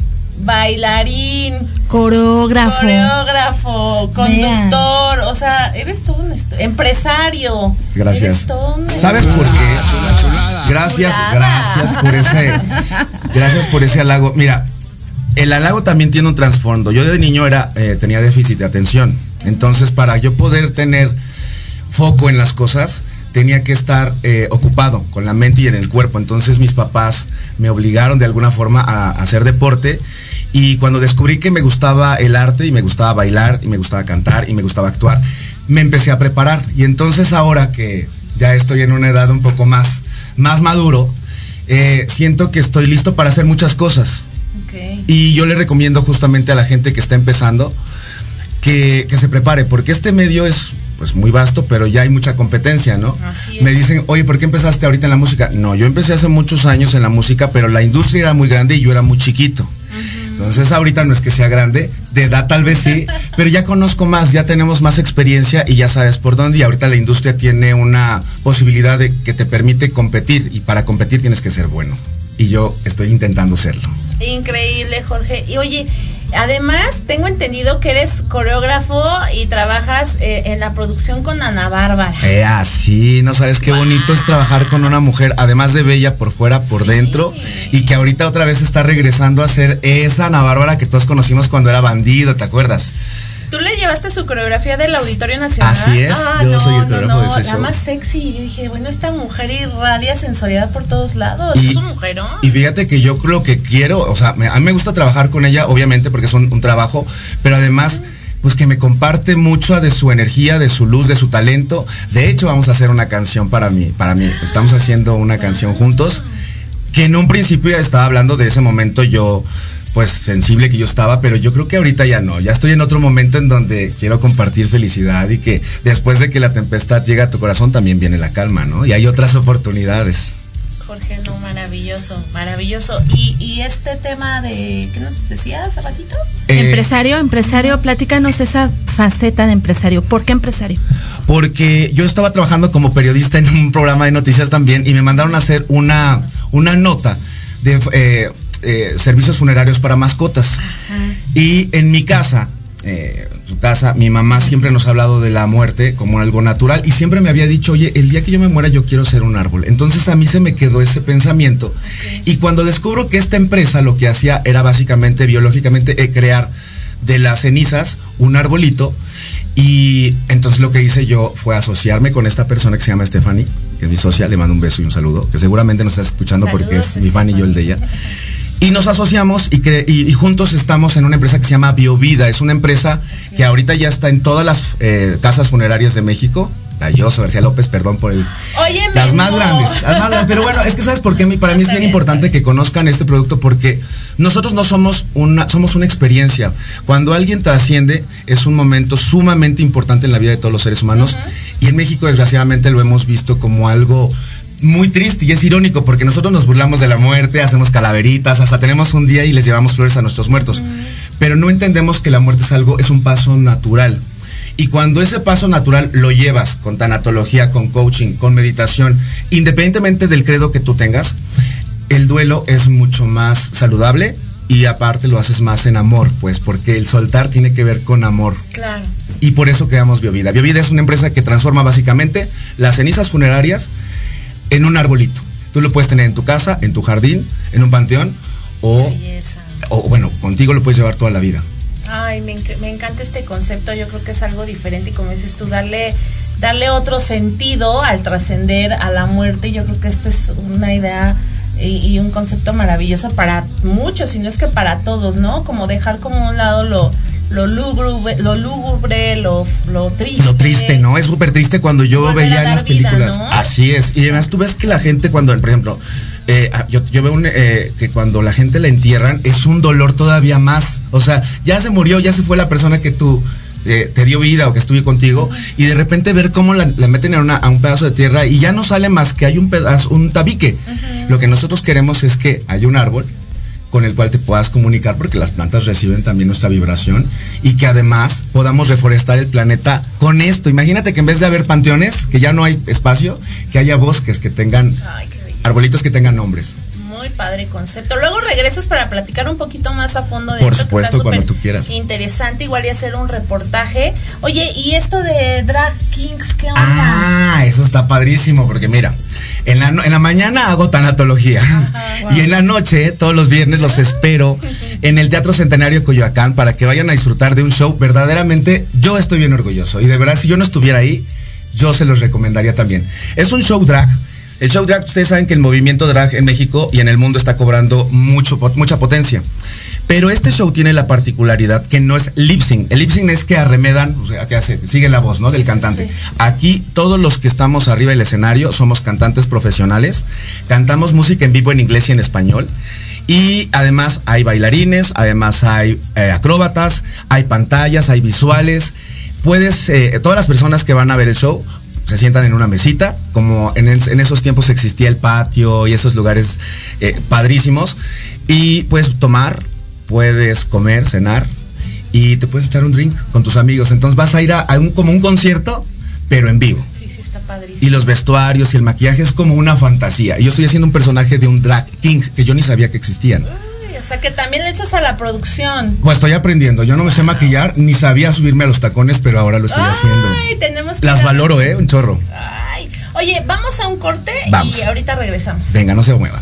bailarín, Coreógrafo. coreógrafo, conductor, o sea, eres todo un empresario. Gracias. Eres todo un- ¿Sabes por qué? Gracias, Chulada. gracias por ese, gracias por ese halago. Mira, el halago también tiene un trasfondo. Yo de niño era, eh, tenía déficit de atención. Entonces, para yo poder tener foco en las cosas, tenía que estar eh, ocupado con la mente y en el cuerpo. Entonces mis papás me obligaron de alguna forma a, a hacer deporte. Y cuando descubrí que me gustaba el arte y me gustaba bailar y me gustaba cantar y me gustaba actuar, me empecé a preparar. Y entonces ahora que ya estoy en una edad un poco más, más maduro, eh, siento que estoy listo para hacer muchas cosas. Y yo le recomiendo justamente a la gente que está empezando que, que se prepare, porque este medio es pues muy vasto, pero ya hay mucha competencia, ¿no? Así Me dicen, oye, ¿por qué empezaste ahorita en la música? No, yo empecé hace muchos años en la música, pero la industria era muy grande y yo era muy chiquito. Entonces ahorita no es que sea grande, de edad tal vez sí, pero ya conozco más, ya tenemos más experiencia y ya sabes por dónde y ahorita la industria tiene una posibilidad de que te permite competir y para competir tienes que ser bueno. Y yo estoy intentando serlo. Increíble, Jorge. Y oye, además tengo entendido que eres coreógrafo y trabajas eh, en la producción con Ana Bárbara. Eh, así, no sabes qué bonito es trabajar con una mujer, además de bella por fuera, por dentro, y que ahorita otra vez está regresando a ser esa Ana Bárbara que todos conocimos cuando era bandido, ¿te acuerdas? Tú le llevaste su coreografía del Auditorio Nacional. Así es, yo soy el coreógrafo de ese la show. más sexy. Y yo dije, bueno, esta mujer irradia sensualidad por todos lados. Y- es un mujerón. Y fíjate que yo lo que quiero, o sea, me- a mí me gusta trabajar con ella, obviamente, porque es un, un trabajo, pero además, pues que me comparte mucho de su energía, de su luz, de su talento. De hecho, vamos a hacer una canción para mí, para mí. Estamos haciendo una canción juntos, que en un principio ya estaba hablando de ese momento yo pues sensible que yo estaba, pero yo creo que ahorita ya no, ya estoy en otro momento en donde quiero compartir felicidad y que después de que la tempestad llega a tu corazón también viene la calma, ¿no? Y hay otras oportunidades. Jorge, no, maravilloso, maravilloso. Y, y este tema de, ¿qué nos decías hace ratito? Eh, empresario, empresario, platícanos esa faceta de empresario. ¿Por qué empresario? porque yo estaba trabajando como periodista en un programa de noticias también y me mandaron a hacer una, una nota de eh, eh, servicios funerarios para mascotas. Y en mi casa, eh, su casa, mi mamá siempre nos ha hablado de la muerte como algo natural y siempre me había dicho, oye, el día que yo me muera yo quiero ser un árbol. Entonces a mí se me quedó ese pensamiento y cuando descubro que esta empresa lo que hacía era básicamente biológicamente eh, crear de las cenizas un arbolito y entonces lo que hice yo fue asociarme con esta persona que se llama Stephanie, que es mi socia, le mando un beso y un saludo, que seguramente nos está escuchando porque es mi fan y yo el de ella. Y nos asociamos y, cre- y- y juntos estamos en una empresa que se llama Biovida. Es una empresa que ahorita ya está en todas las eh, casas funerarias de México. Galloso, García López, perdón por el... Oye, Las más grandes, las más grandes. Pero bueno, es que sabes por qué para mí es bien importante que conozcan este producto porque nosotros no somos una, somos una experiencia. Cuando alguien trasciende es un momento sumamente importante en la vida de todos los seres humanos y en México desgraciadamente lo hemos visto como algo muy triste y es irónico porque nosotros nos burlamos de la muerte, hacemos calaveritas, hasta tenemos un día y les llevamos flores a nuestros muertos. Pero no entendemos que la muerte es algo, es un paso natural. Y cuando ese paso natural lo llevas con tanatología, con coaching, con meditación, independientemente del credo que tú tengas, el duelo es mucho más saludable y aparte lo haces más en amor, pues porque el soltar tiene que ver con amor. Claro. Y por eso creamos Biovida. Biovida es una empresa que transforma básicamente las cenizas funerarias en un arbolito. Tú lo puedes tener en tu casa, en tu jardín, en un panteón o, o bueno, contigo lo puedes llevar toda la vida. Ay, me, enc- me encanta este concepto, yo creo que es algo diferente y como dices tú, darle, darle otro sentido al trascender a la muerte, yo creo que esta es una idea y, y un concepto maravilloso para muchos, si no es que para todos, ¿no? Como dejar como a un lado lo, lo lúgubre, lo, lúgubre, lo, lo triste. Lo triste, ¿no? Es súper triste cuando yo veía en las vida, películas. ¿no? Así es. Y además tú ves que la gente cuando, por ejemplo, eh, yo, yo veo un, eh, que cuando la gente la entierran es un dolor todavía más. O sea, ya se murió, ya se fue la persona que tú eh, te dio vida o que estuve contigo, y de repente ver cómo la, la meten a, una- a un pedazo de tierra y ya no sale más que hay un pedazo, un tabique. Lo que nosotros queremos es que haya un árbol con el cual te puedas comunicar porque las plantas reciben también nuestra vibración y que además podamos reforestar el planeta con esto. Imagínate que en vez de haber panteones, que ya no hay espacio, que haya bosques que tengan arbolitos que tengan nombres. Muy padre concepto. Luego regresas para platicar un poquito más a fondo de Por esto. que supuesto, está cuando tú quieras. Interesante, igual y hacer un reportaje. Oye, ¿y esto de Drag Kings qué onda? Ah, eso está padrísimo porque mira, en la, en la mañana hago tanatología y en la noche, todos los viernes, los espero en el Teatro Centenario Coyoacán para que vayan a disfrutar de un show. Verdaderamente, yo estoy bien orgulloso y de verdad, si yo no estuviera ahí, yo se los recomendaría también. Es un show drag. El show drag, ustedes saben que el movimiento drag en México y en el mundo está cobrando mucho, mucha potencia. Pero este show tiene la particularidad que no es lip sync. El lip sync es que arremedan, o sea, que hace, sigue la voz, ¿no? Del Sí, sí, cantante. sí. Aquí todos los que estamos arriba del escenario somos cantantes profesionales. Cantamos música en vivo en inglés y en español. Y además hay bailarines, además hay eh, acróbatas, hay pantallas, hay visuales. Puedes, eh, todas las personas que van a ver el show se sientan en una mesita, como en, es- en esos tiempos existía el patio y esos lugares eh, padrísimos. Y puedes tomar, puedes comer, cenar y te puedes echar un drink con tus amigos. Entonces vas a ir a, a un, como un concierto, pero en vivo. Sí, sí, está padrísimo. Y los vestuarios y el maquillaje es como una fantasía. Yo estoy haciendo un personaje de un drag king que yo ni sabía que existían. O sea, que también le echas a la producción. Pues estoy aprendiendo. Yo no me sé maquillar, ni sabía subirme a los tacones, pero ahora lo estoy haciendo. Ay, tenemos que Las valoro, ¿eh? Un chorro. Ay. Oye, vamos a un corte Vamos. y ahorita regresamos. Venga, no se muevan.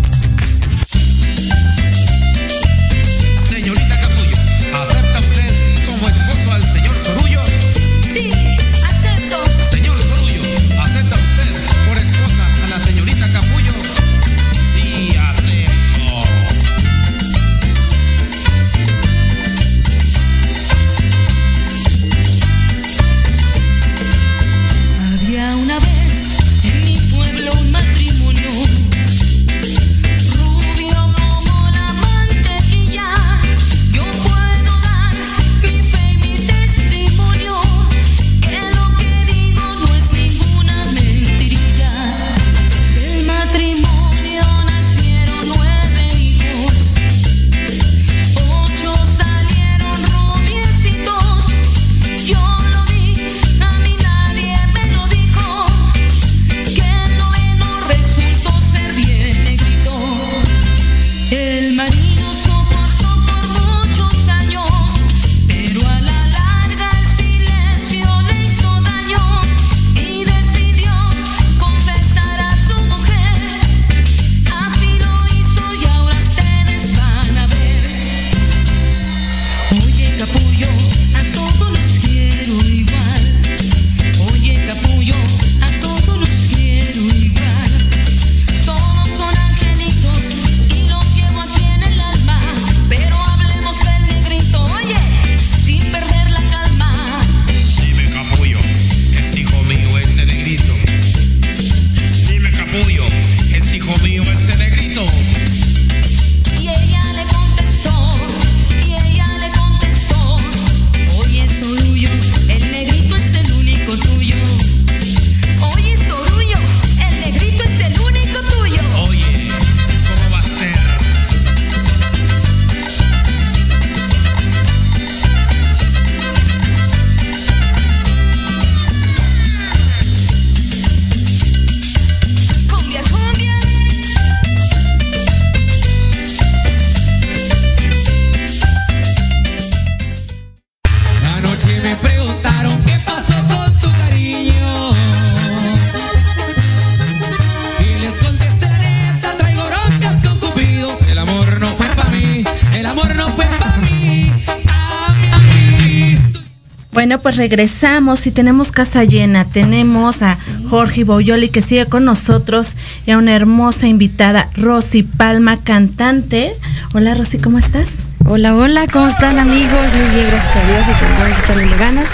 Bueno, pues regresamos y tenemos casa llena. Tenemos a Jorge Boyoli que sigue con nosotros y a una hermosa invitada, Rosy Palma, cantante. Hola Rosy, ¿cómo estás? Hola, hola, ¿cómo están amigos? Muy bien, gracias a Dios y ganas de echarle ganas.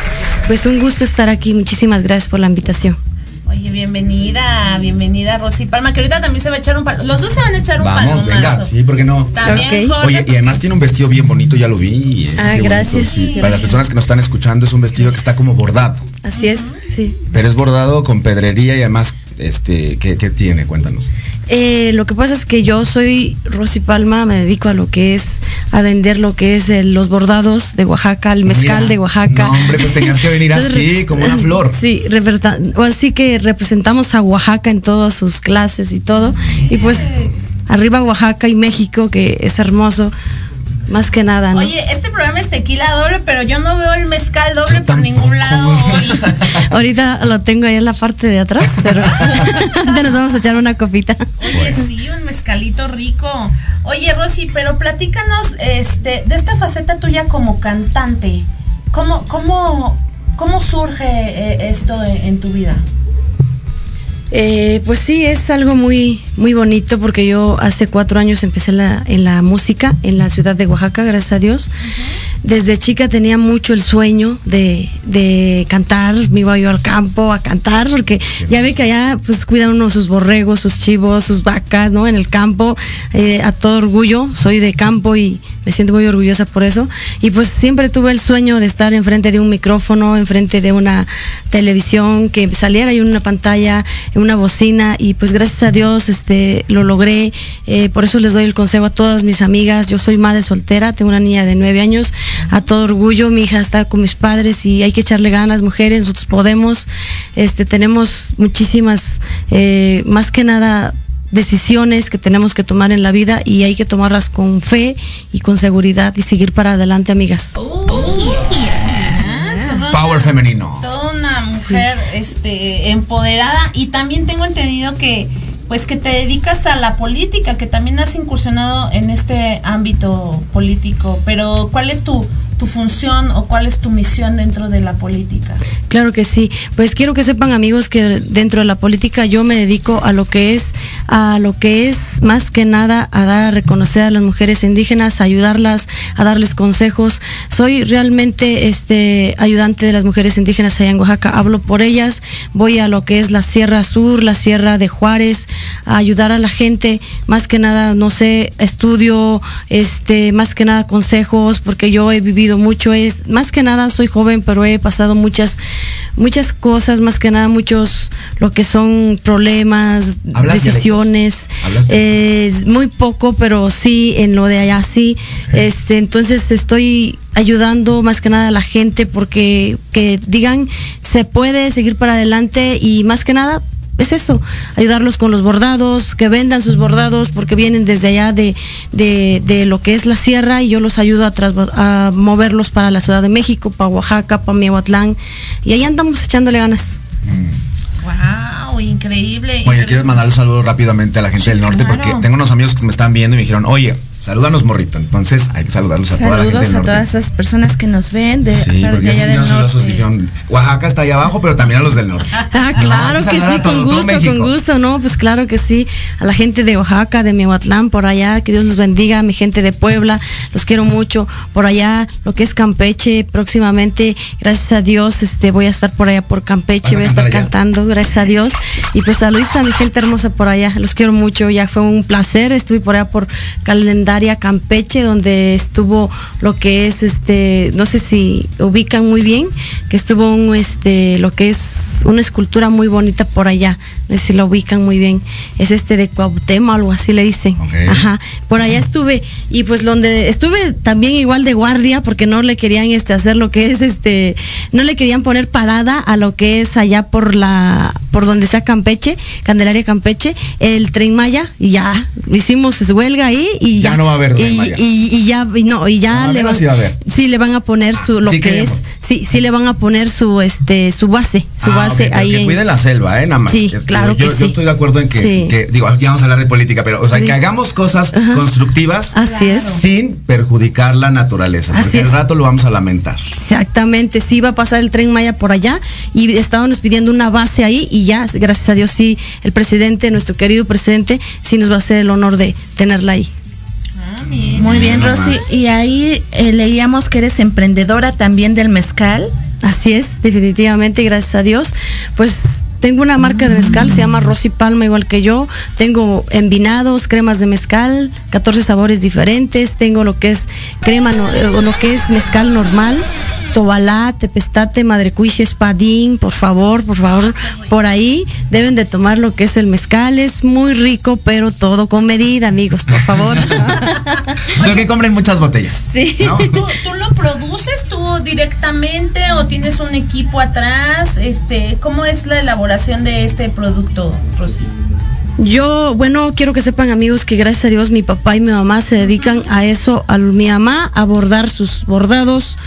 Pues un gusto estar aquí, muchísimas gracias por la invitación. Oye, bienvenida, bienvenida Rosy Palma, que ahorita también se va a echar un palo. Los dos se van a echar un Vamos, palomazo. venga, sí, ¿por qué no? También, Jorge, Oye, y además tiene un vestido bien bonito, ya lo vi. Ah, qué bonito, gracias, sí. gracias. Para las personas que nos están escuchando, es un vestido que está como bordado. Así es, sí. Pero es bordado con pedrería y además, este, ¿qué, qué tiene? Cuéntanos. Eh, lo que pasa es que yo soy Rosy Palma, me dedico a lo que es, a vender lo que es el- los bordados de Oaxaca, el mezcal Mira, de Oaxaca. No, hombre, pues tenías que venir así, como una flor. Sí, así que representamos a Oaxaca en todas sus clases y todo. Y pues arriba Oaxaca y México, que es hermoso, más que nada, ¿no? Oye, este programa es tequila doble, pero yo no veo el mezcal doble por ningún lado hoy. Ahorita lo tengo ahí en la parte de atrás, pero ahorita nos vamos a echar una copita. Oye, sí, un mezcalito rico. Oye, Rosy, pero platícanos este, de esta faceta tuya como cantante. ¿Cómo, cómo, cómo surge eh, esto en, en tu vida? Eh, pues sí, es algo muy, muy bonito porque yo hace cuatro años empecé la- en la música en la ciudad de Oaxaca, gracias a Dios. Desde chica tenía mucho el sueño de, de cantar, me iba yo al campo a cantar porque ya ve que allá pues cuida uno sus borregos, sus chivos, sus vacas, ¿no? En el campo, eh, a todo orgullo, soy de campo y me siento muy orgullosa por eso. Y pues siempre tuve el sueño de estar enfrente de un micrófono, enfrente de una televisión, que saliera ahí una pantalla, una bocina y pues gracias a Dios este lo logré. Eh, por eso les doy el consejo a todas mis amigas. Yo soy madre soltera, tengo una niña de nueve años, a todo orgullo, mi hija está con mis padres y hay que echarle ganas, mujeres, nosotros podemos. Este tenemos muchísimas, eh, más que nada decisiones que tenemos que tomar en la vida y hay que tomarlas con fe y con seguridad y seguir para adelante, amigas. Power femenino. Toda mujer este, empoderada. Y también tengo entendido que pues que te dedicas a la política, que también has incursionado en este ámbito político, pero ¿cuál es tu, tu función o cuál es tu misión dentro de la política? Claro que sí. Pues quiero que sepan amigos que dentro de la política yo me dedico a lo que es, a lo que es más que nada a dar a reconocer a las mujeres indígenas, a ayudarlas, a darles consejos. Soy realmente este ayudante de las mujeres indígenas allá en Oaxaca. Hablo por ellas, voy a lo que es la Sierra Sur, la Sierra de Juárez, a ayudar a la gente, más que nada, no sé, estudio, este, más que nada consejos, porque yo he vivido mucho, es, más que nada soy joven, pero he pasado muchas, muchas cosas, más que nada muchos, lo que son problemas, ¿Hablas decisiones, ¿Hablas eh, muy poco, pero sí, en lo de allá sí, este, entonces estoy ayudando más que nada a la gente porque que digan se puede seguir para adelante y más que nada es eso, ayudarlos con los bordados, que vendan sus bordados porque vienen desde allá de, de, de lo que es la sierra y yo los ayudo a, trasbo- a moverlos para la Ciudad de México, para Oaxaca, para Miahuatlán y ahí andamos echándole ganas. Wow, increíble. Oye, ¿quieres mandar un saludo rápidamente a la gente del norte? claro. Porque tengo unos amigos que me están viendo y me dijeron, oye, salúdanos, morrito. Entonces hay que saludarlos a toda la gente Saludos a todas esas personas que nos ven de, Sí, de porque allá del norte. dijeron, Oaxaca está ahí abajo, pero también a los del norte. Ah, claro que sí, con gusto, con gusto, ¿no? Pues claro que sí. A la gente de Oaxaca, de Miahuatlán, por allá, que Dios los bendiga. A mi gente de Puebla, los quiero mucho. Por allá, lo que es Campeche, próximamente, gracias a Dios, este, voy a estar por allá por Campeche, voy a estar allá? cantando, gracias a Dios. Y pues saludos a mi gente hermosa por allá, los quiero mucho. Ya fue un placer, estuve por allá por Calendaria Campeche, donde estuvo lo que es, este, no sé si ubican muy bien, que estuvo un, este, lo que es una escultura muy bonita por allá, no sé si lo ubican muy bien, es este de Cuauhtémoc, algo así le dicen. Ajá, por allá estuve. Y pues donde estuve también igual de guardia porque no le querían este hacer lo que es este, no le querían poner parada a lo que es allá por la, por donde está Campeche, Candelaria Campeche, el tren Maya. Y ya hicimos huelga ahí y ya, Ya. no va a haber y, y- y ya y no y ya No, le van, sí va a haber. sí le van a poner su lo Sí que queremos. es Sí, sí le van a poner su este su base, su Ah, base ok, pero ahí. Que en- cuiden la selva, ¿eh? Nada más. Sí. Que cuiden la selva. Nada más. Sí, Es- claro yo, que yo sí. estoy de acuerdo en que, que, digo, ya vamos a hablar de política, pero, o sea, que hagamos cosas constructivas Así es. sin perjudicar la naturaleza. Así porque es. al rato lo vamos a lamentar. Exactamente, sí va a pasar el tren Maya por allá y estábamos pidiendo una base ahí y ya, gracias a Dios, sí, el presidente, nuestro querido presidente, sí nos va a hacer el honor de tenerla ahí. Muy bien, Rosy. Y ahí eh, leíamos que eres emprendedora también del mezcal. Así es, definitivamente, gracias a Dios. Pues tengo una marca de mezcal, se llama Rosy Palma, igual que yo. Tengo envinados, cremas de mezcal, 14 sabores diferentes. Tengo lo que es crema, no- eh, o lo que es mezcal normal, tobalá, tepestate, madrecuiche, espadín. Por favor, por favor, por ahí deben de tomar lo que es el mezcal. Es muy rico, pero todo con medida, amigos, por favor. Lo que compren muchas botellas. Sí. ¿Tú, tú lo produces tú directamente o tienes un equipo atrás? Este, ¿Cómo es la elaboración de este producto, Rosy? Yo, bueno, quiero que sepan amigos que gracias a Dios mi papá y mi mamá se dedican a eso, a mi mamá a bordar sus bordados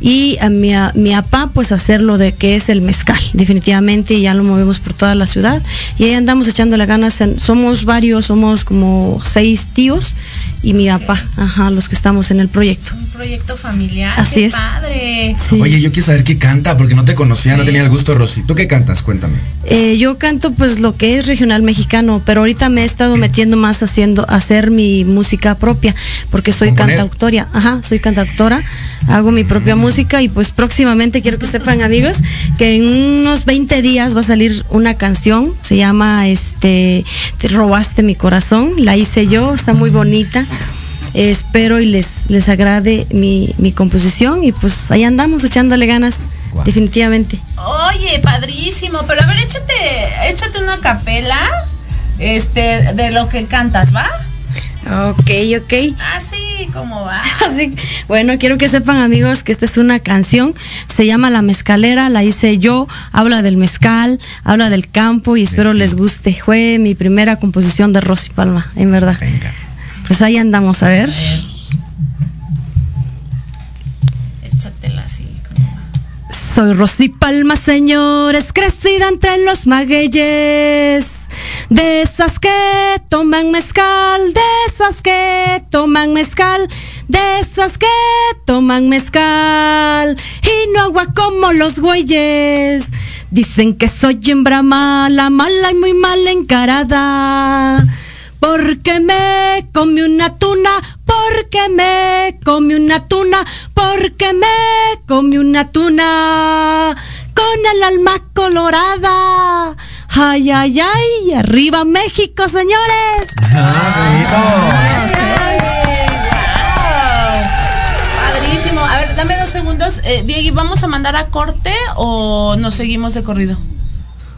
y a mi, a mi papá pues a hacer lo de que es el mezcal, definitivamente y ya lo movemos por toda la ciudad y ahí andamos echándole ganas, somos varios, somos como seis tíos y mi papá, ajá, los que estamos en el proyecto. Un proyecto familiar. Así qué es. padre. Oye, yo quiero saber qué canta, porque no te conocía, no tenía el gusto, Rosy. ¿Tú qué cantas? Cuéntame. Eh, yo canto pues lo que es regional mexicano, pero ahorita me he estado metiendo más haciendo hacer mi música propia, porque soy ¿Componer? cantautora, ajá, soy cantautora, hago mi propia música y pues próximamente quiero que sepan amigos que en unos 20 días va a salir una canción, se llama este Te robaste mi corazón, la hice yo, está muy bonita. Eh, espero y les, les agrade mi, mi composición y pues ahí andamos echándole ganas, definitivamente. Oye, padrísimo. Pero a ver, échate, échate una capela este, de lo que cantas, ¿va? Ok, ok. Así como va. Así, bueno, quiero que sepan amigos que esta es una canción, se llama La Mezcalera, la hice yo, habla del mezcal, habla del campo y espero les guste. Fue mi primera composición de Rosy Palma, en verdad. Pues ahí andamos, a ver. Échatela así. Soy Rosy Palma, señores, crecida entre los magueyes. De esas que toman mezcal, de esas que toman mezcal, de esas que toman mezcal. Y no agua como los güeyes. Dicen que soy hembra mala, mala y muy mal encarada. Porque me comí una tuna, porque me comí una tuna, porque me comí una tuna con el alma colorada. Ay, ay, ay, arriba México, señores. Padrísimo. A ver, dame dos segundos. Eh, Diego, ¿vamos a mandar a corte o nos seguimos de corrido?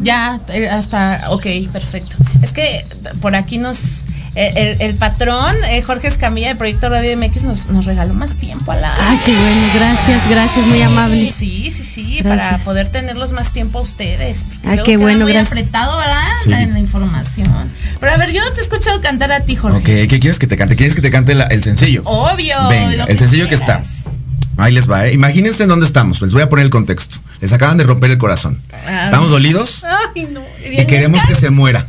Ya, eh, hasta, ok, perfecto. Es que por aquí nos, eh, el, el patrón, eh, Jorge Escamilla de Proyecto Radio MX, nos, nos regaló más tiempo a la... Ay, qué bueno, gracias, gracias, muy amable. Sí, sí, sí, para poder tenerlos más tiempo a ustedes. luego qué bueno, muy gracias. apretado, ¿verdad? Sí. La, la información. Pero a ver, yo no te he escuchado cantar a ti, Jorge. Ok, ¿qué quieres que te cante? ¿Quieres que te cante la- el sencillo? Obvio. Venga, el sencillo que está. Ahí les va, ¿eh? Imagínense en dónde estamos. Les voy a poner el contexto. Les acaban de romper el corazón. Ah. Estamos dolidos Ay, no. y queremos que se muera.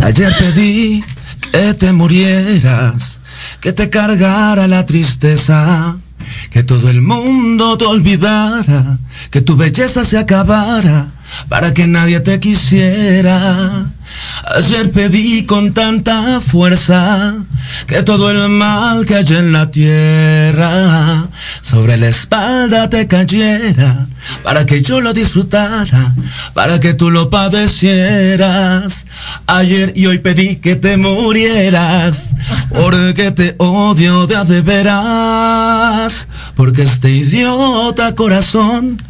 Ayer pedí que te murieras, que te cargara la tristeza, que todo el mundo te olvidara, que tu belleza se acabara, para que nadie te quisiera. Ayer pedí con tanta fuerza que todo el mal que hay en la tierra sobre la espalda te cayera para que yo lo disfrutara, para que tú lo padecieras. Ayer y hoy pedí que te murieras porque te odio de a de veras, porque este idiota corazón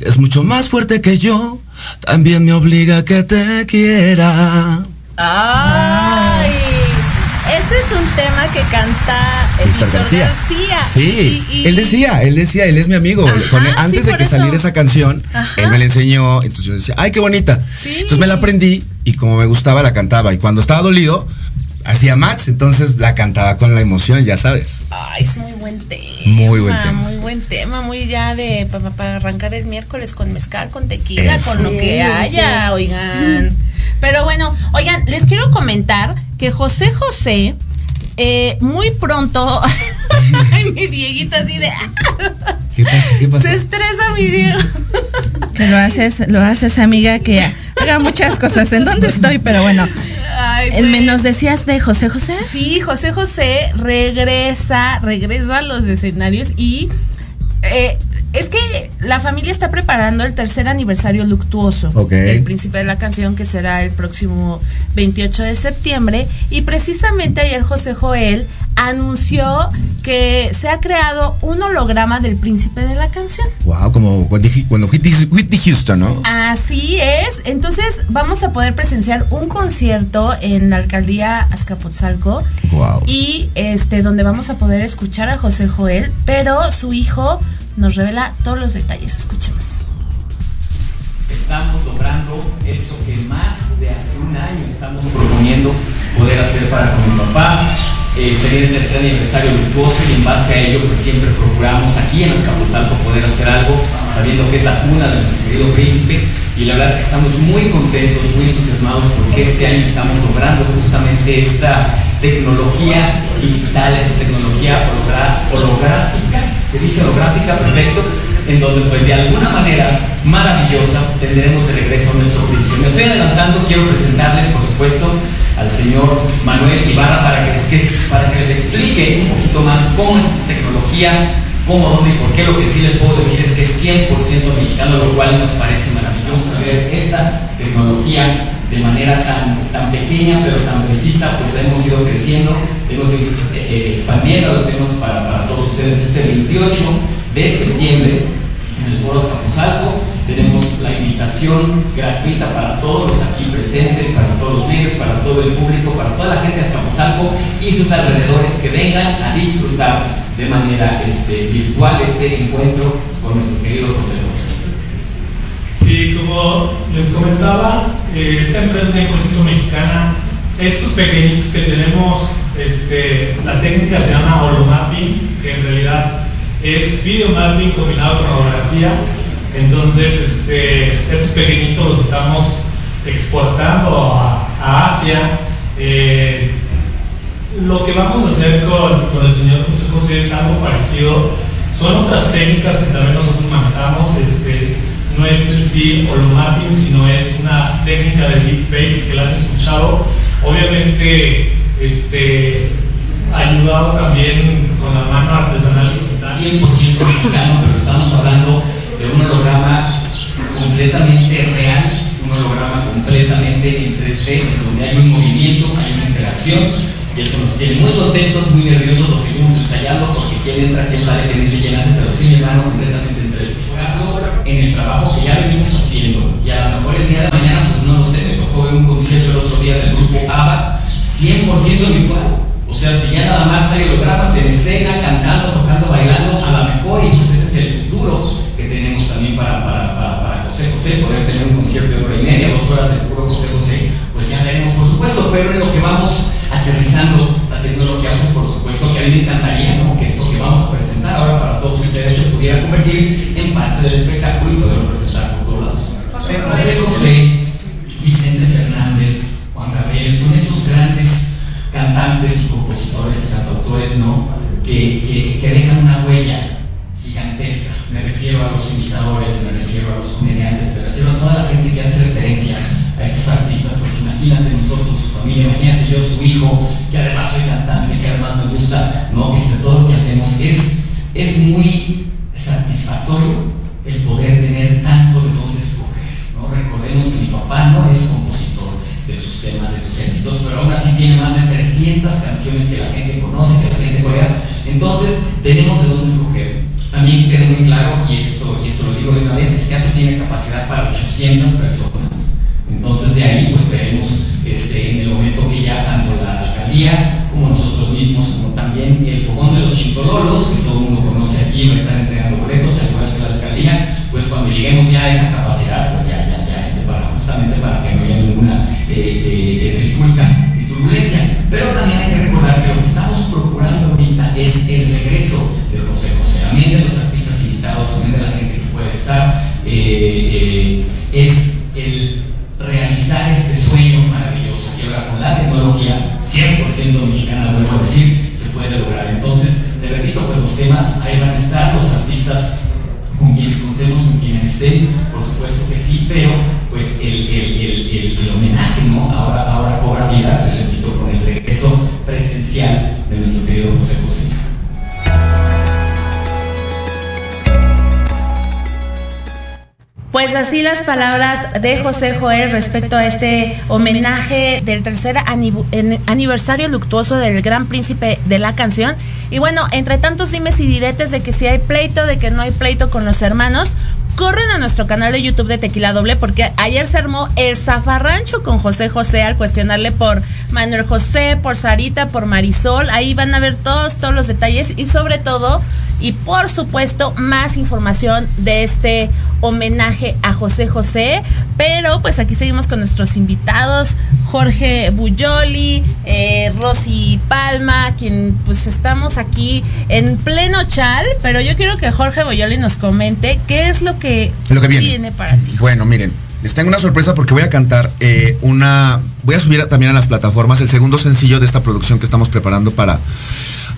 es mucho más fuerte que yo, también me obliga a que te quiera. Ay, ese es un tema que canta el Víctor García. García. Sí, Y- y- él decía, él decía, él es mi amigo. Con él- antes sí, de que eso. saliera esa canción, Ajá. él me la enseñó. Entonces yo decía, ay, qué bonita. Entonces me la aprendí y como me gustaba, la cantaba. Y cuando estaba dolido, hacía match, entonces la cantaba con la emoción, ya sabes. Ay, es muy buen tema. Muy buen tema. Muy buen tema, muy ya de para arrancar el miércoles con mezcal, con tequila, Eso. con lo que haya, oigan. Pero bueno, oigan, les quiero comentar que José José eh, muy pronto, ay, mi Dieguita así de, ¿Qué pasa? ¿Qué pasó? se estresa mi Diego. Que lo haces, lo haces, amiga, que haga muchas cosas. ¿En dónde estoy? Pero bueno. Ay, El pues. menos decías de José José. Sí, José José regresa, regresa a los escenarios y eh, es que la familia está preparando el tercer aniversario luctuoso Ok. del príncipe de la canción que será el próximo 28 de septiembre y precisamente ayer José Joel anunció que se ha creado un holograma del príncipe de la canción. Wow, como cuando Whitney, Whitney Houston, ¿no? Así es. Entonces vamos a poder presenciar un concierto en la alcaldía Azcapotzalco Wow. y este donde vamos a poder escuchar a José Joel, pero su hijo nos revela todos los detalles. Escuchemos. estamos logrando esto que más de hace un año estamos proponiendo poder hacer para con mi papá. Eh, sería el tercer aniversario luctuoso y en base a ello pues siempre procuramos aquí en Azcapotzalco poder hacer algo sabiendo que es la cuna de nuestro querido príncipe. Y la verdad que estamos muy contentos, muy entusiasmados porque este año estamos logrando justamente esta tecnología digital, esta tecnología holográfica, se dice holográfica, perfecto, en donde pues de alguna manera maravillosa tendremos de regreso a nuestro príncipe. Me estoy adelantando, quiero presentarles por supuesto al señor Manuel Ibarra para que les, explique un poquito más cómo es esta tecnología, cómo, dónde y por qué. Lo que sí les puedo decir es que es 100% mexicano, lo cual nos parece maravilloso ver esta tecnología de manera tan, pequeña pero tan precisa, pues hemos ido creciendo, hemos ido eh, eh, expandiendo, lo tenemos para todos ustedes este 28 de septiembre en el Foro Escapuzalco. Tenemos la invitación gratuita para todos los aquí presentes, para todos los medios, para todo el público, para toda la gente de Escapuzalco y sus alrededores que vengan a disfrutar de manera este, virtual este encuentro con nuestro querido José José. Sí, como les comentaba, eh, esa empresa 100% mexicana, estos pequeñitos que tenemos, este, la técnica se llama holomapping, que en realidad es video mapping combinado con holografía. Entonces, este, estos pequeñitos los estamos exportando a, Asia. Eh, lo que vamos a hacer con, el señor José José es algo parecido. Son otras técnicas que también nosotros manejamos. Este, no es en sí holomapping, sino es una técnica de deepfake que la han escuchado. Obviamente, este, ayudado también con la mano artesanal está. 100% mexicano, pero estamos hablando de un holograma completamente real, un holograma completamente en 3D, en donde hay un movimiento, hay una interacción, y eso nos tiene muy contentos, muy nerviosos, lo seguimos ensayando, porque quién entra, quién sale, quién dice, quién hace, pero sí, hermano, completamente en 3D. Fue algo en el trabajo que ya venimos haciendo, y a lo mejor el día de mañana, pues no lo sé, me tocó ver un concierto el otro día del grupo ABBA, 100% virtual. O sea, si ya nada más hay hologramas en escena, cantando, tocando, bailando, a lo mejor, y pues ese es el futuro que tenemos también para, para, para, para José José, poder tener un concierto de hora y media, dos horas de puro José José, pues ya veremos, por supuesto, pero en lo que vamos aterrizando la tecnología, pues por supuesto que a mí me encantaría, ¿no? Que esto que vamos a presentar ahora para todos ustedes se pudiera convertir en parte del espectáculo y poderlo presentar por todos lados. José José, Vicente Fernández, Juan Gabriel, son cantantes y compositores y cantautores, ¿no? Que, que, dejan una huella gigantesca. Me refiero a los imitadores, me refiero a los comediantes, me refiero a toda la gente que hace referencia a estos artistas. Pues imagínate nosotros, su familia, imagínate yo, su hijo, que además soy cantante, que además me gusta, ¿no? Este, todo lo que hacemos es, es muy satisfactorio el poder que la gente conoce, que la gente corea. Entonces, tenemos de José Joel respecto a este homenaje del tercer aniversario luctuoso del gran príncipe de la canción. Y bueno, entre tantos dimes y diretes de que si hay pleito, de que no hay pleito con los hermanos, corren a nuestro canal de YouTube de Tequila Doble porque ayer se armó el zafarrancho con José José al cuestionarle por Manuel José, por Sarita, por Marisol. Ahí van a ver todos, todos los detalles y sobre todo, y por supuesto, más información de este homenaje a José José. Pero pues aquí seguimos con nuestros invitados, Jorge Buyoli, eh, Rosy Palma, quien pues estamos aquí en pleno chal, pero yo quiero que Jorge Buyoli nos comente qué es lo que, Lo que viene. para ti. Bueno, miren, les tengo una sorpresa porque voy a cantar eh, una. Voy a subir también a las plataformas el segundo sencillo de esta producción que estamos preparando para,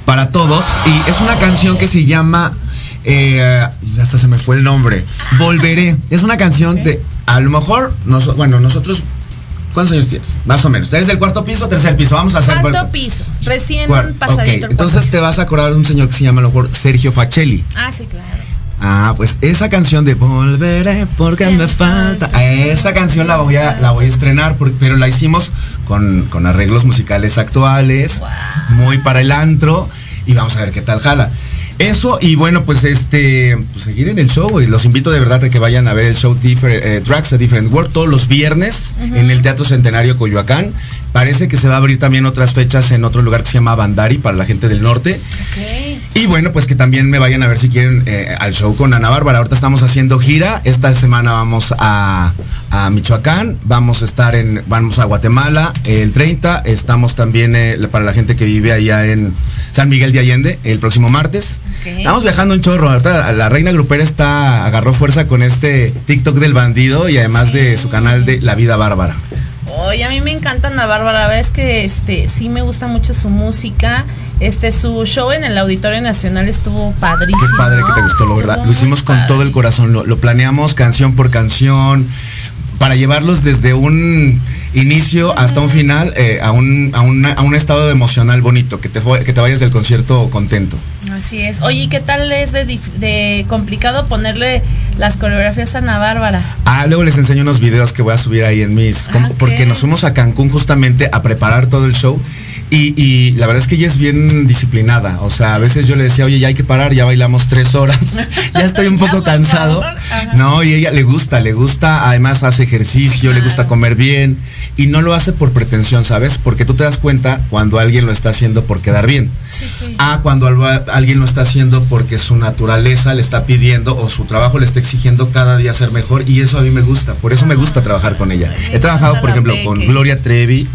para todos. Y es una canción que se llama. Eh, hasta se me fue el nombre. Volveré. Es una canción de. A lo mejor. nos- bueno, nosotros. ¿Cuántos años tienes? Más o menos. ¿Eres del cuarto piso o tercer piso? Vamos a hacer. Cuarto piso, recién pasadito el cuarto entonces piso. te vas a acordar de un señor que se llama a lo mejor Sergio Facelli. Ah, sí, claro. Ah, pues esa canción de Volveré porque me falta. Esa canción la voy a, la voy a estrenar, pero la hicimos con, con arreglos musicales actuales, muy para el antro, y vamos a ver qué tal jala. Eso, y bueno, pues este, pues seguir en el show, y los invito de verdad a que vayan a ver el show Differ- eh, Tracks a Different World todos los viernes en el Teatro Centenario Coyoacán. Parece que se va a abrir también otras fechas en otro lugar que se llama Bandari para la gente del norte. Y bueno, pues que también me vayan a ver si quieren eh, al show con Ana Bárbara. Ahorita estamos haciendo gira. Esta semana vamos a, a Michoacán, vamos a estar en, vamos a Guatemala el 30. Estamos también eh, para la gente que vive allá en San Miguel de Allende el próximo martes. Estamos viajando un chorro. Ahorita la reina grupera está, agarró fuerza con este TikTok del bandido y además de su canal de La Vida Bárbara. Oye, a mí me encanta Ana Bárbara, la verdad es que este sí me gusta mucho su música. Este su show en el Auditorio Nacional estuvo padrísimo. Qué padre que te gustó, lo verdad. Lo hicimos con todo el corazón, lo, lo planeamos canción por canción para llevarlos desde un inicio hasta un final eh, a, un, a, una- a un estado emocional bonito, que te, que te vayas del concierto contento. Así es. Oye, ¿y qué tal es de, complicado ponerle las coreografías a Ana Bárbara? Ah, luego les enseño unos videos que voy a subir ahí en mis. como- Porque nos fuimos a Cancún justamente a preparar todo el show. Y, y la verdad es que ella es bien disciplinada. O sea, a veces yo le decía, oye, ya hay que parar, ya bailamos tres horas. ya estoy un poco cansado. No, y ella le gusta, le gusta. Además hace ejercicio, le gusta comer bien. Y no lo hace por pretensión, ¿sabes? Porque tú te das cuenta cuando alguien lo está haciendo por quedar bien. Sí, sí. Ah, cuando alguien lo está haciendo porque su naturaleza le está pidiendo o su trabajo le está exigiendo cada día ser mejor y eso a mí me gusta, por eso me gusta trabajar con ella. He trabajado, por ejemplo, con Gloria Trevi,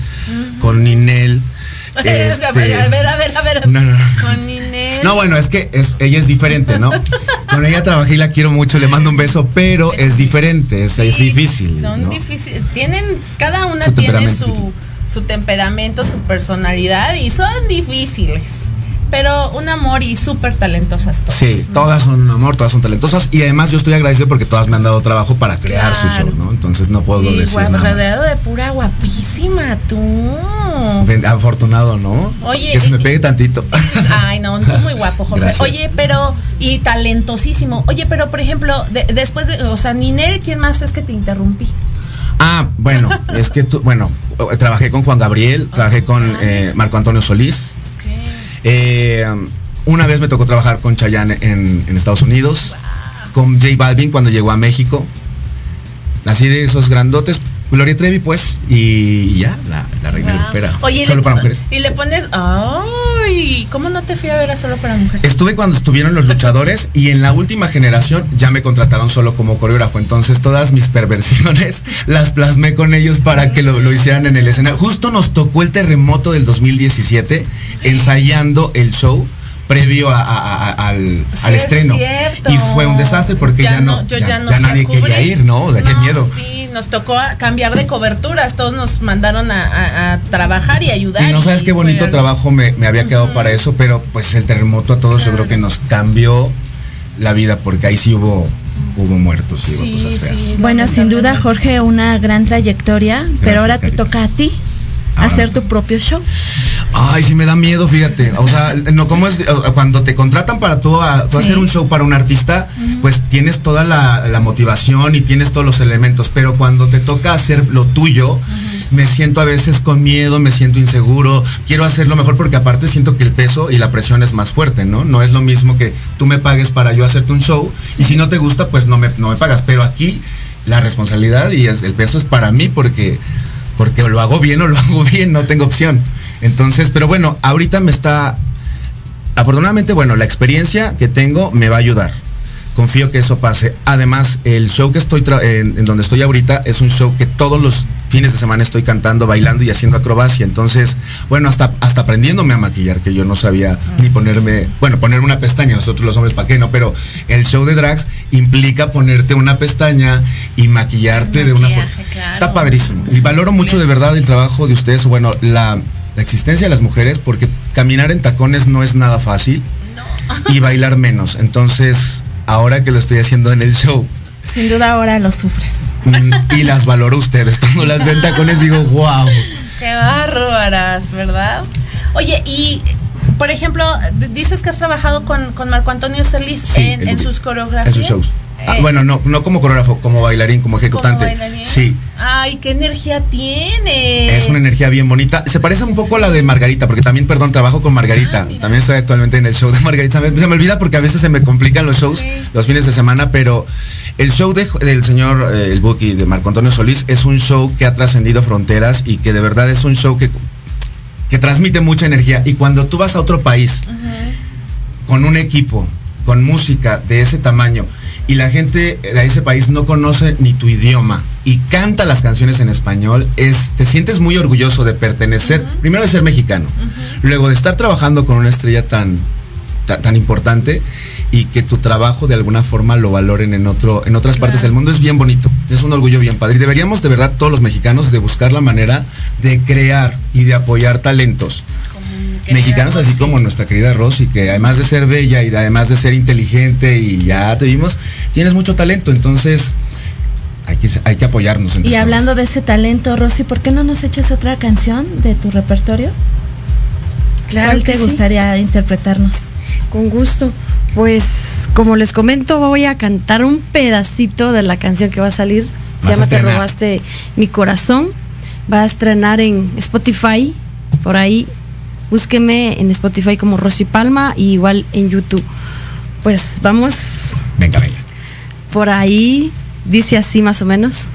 con Ninel. a ver, este, a ver, a ver, a ver. No, no, no. Con Ninel. No, bueno, es que es, ella es diferente, ¿no? Con ella trabajé y la quiero mucho, le mando un beso, pero es diferente, es, es difícil. Son ¿no? difíciles. Tienen, cada una Su tiene su, su temperamento, su personalidad y son difíciles. Pero un amor y súper talentosas todas. Sí, todas son un amor, todas son talentosas y además yo estoy agradecido porque todas me han dado trabajo para crear su show, ¿no? Entonces no puedo Y decir nada. rodeado de pura guapísima, tú. Afortunado, ¿no? Oye, que se me pegue tantito. Ay, no, tú muy guapo, Jorge. Gracias. Oye, pero, y talentosísimo. Oye, pero por ejemplo, de- después de, o sea, Ninel, ¿quién más es que te interrumpí? Ah, bueno, es que tú, bueno, trabajé con Juan Gabriel, trabajé con eh, Marco Antonio Solís. Eh, una vez me tocó trabajar con Chayanne en, en Estados Unidos, con J Balvin cuando llegó a México. Así de esos grandotes, Gloria Trevi, pues, y ya, la, la reina grupera. Oye, y Solo le- para mujeres. Y le pones, ay, ¿cómo no te fui a ver a solo para mujeres? Estuve cuando estuvieron los luchadores y en la última generación ya me contrataron solo como coreógrafo. Entonces todas mis perversiones las plasmé con ellos para que lo, lo hicieran en el escenario. Justo nos tocó el terremoto del 2017 ensayando el show previo a- a- a- al, Sí, al es estreno. Y fue un desastre porque ya, no, ya, ya no ya fui a nadie quería ir, ¿no? O sea, qué miedo. Sí, nos tocó cambiar de coberturas, todos nos mandaron a, a- a trabajar y ayudar. Y no sabes qué bonito algo- trabajo me, me había quedado para eso, pero pues el terremoto a todos yo creo que nos cambió la vida porque ahí sí hubo, hubo muertos y hubo cosas feas. Bueno, sin duda, Jorge, una gran trayectoria, pero ahora te toca a ti Ahora hacer tu propio show. Ay, sí me da miedo, fíjate. O sea, no como es o- cuando te contratan para tú, a- tú Sí. hacer un show para un artista, pues tienes toda la, la motivación y tienes todos los elementos. Pero cuando te toca hacer lo tuyo, me siento a veces con miedo, me siento inseguro. Quiero hacerlo mejor porque aparte siento que el peso y la presión es más fuerte, ¿no? No es lo mismo que tú me pagues para yo hacerte un show y si no te gusta, pues no me, no me pagas. Pero aquí la responsabilidad y es- el peso es para mí porque porque lo hago bien o lo hago bien, no tengo opción. Entonces, pero bueno, ahorita me está, afortunadamente, bueno, la experiencia que tengo me va a ayudar. Confío que eso pase. Además, el show que estoy, tra- en, en donde estoy ahorita es un show que todos los fines de semana estoy cantando, bailando y haciendo acrobacia. Entonces, bueno, hasta, hasta aprendiéndome a maquillar, que yo no sabía ni ponerme, bueno, ponerme una pestaña, nosotros los hombres, ¿para qué no? Pero el show de drags implica ponerte una pestaña y maquillarte de una forma. Está padrísimo. Y valoro mucho de verdad el trabajo de ustedes, bueno, la, la existencia de las mujeres, porque caminar en tacones no es nada fácil y bailar menos. Entonces, ahora que lo estoy haciendo en el show, Sin duda ahora lo sufres. mm, y las valoro ustedes, cuando las ven tacones digo, wow. Qué bárbaras, ¿verdad? Oye, y por ejemplo, dices que has trabajado con, con Marco Antonio Solís Sí, en, en sus coreografías. En sus shows. Ah, bueno, no, no como coreógrafo, como bailarín, como ejecutante. ¿Como bailarín? Sí, Ay, qué energía tiene. es una energía bien bonita. Se parece un poco a la de Margarita, porque también, perdón, trabajo con Margarita. también estoy actualmente en el show de Margarita. Se me, olvida porque a veces se me complican los shows los fines de semana, pero el show de- del señor, eh, el Buki, de Marco Antonio Solís, es un show que ha trascendido fronteras y que de verdad es un show que, que transmite mucha energía. Y cuando tú vas a otro país, con un equipo, con música de ese tamaño, y la gente de ese país no conoce ni tu idioma y canta las canciones en español, es, te sientes muy orgulloso de pertenecer, primero de ser mexicano, luego de estar trabajando con una estrella tan, ta- tan, importante y que tu trabajo de alguna forma lo valoren en otro en otras partes del mundo es bien bonito es un orgullo bien padre. Y deberíamos de verdad todos los mexicanos de buscar la manera de crear y de apoyar talentos mexicanos así como nuestra querida Rosy, que además de ser bella y además de ser inteligente y ya te vimos, tienes mucho talento, entonces hay que, hay que apoyarnos. Y todos. hablando de ese talento, Rosy, ¿por qué no nos echas otra canción de tu repertorio? Claro ¿Cuál que te sí. gustaría interpretarnos? Con gusto. Pues como les comento, voy a cantar un pedacito de la canción que va a salir. Se llama Te robaste mi corazón. Va a estrenar en Spotify. Por ahí. Búsqueme en Spotify como Rosy Palma y igual en YouTube. Pues vamos. Venga, venga. Por ahí dice así más o menos.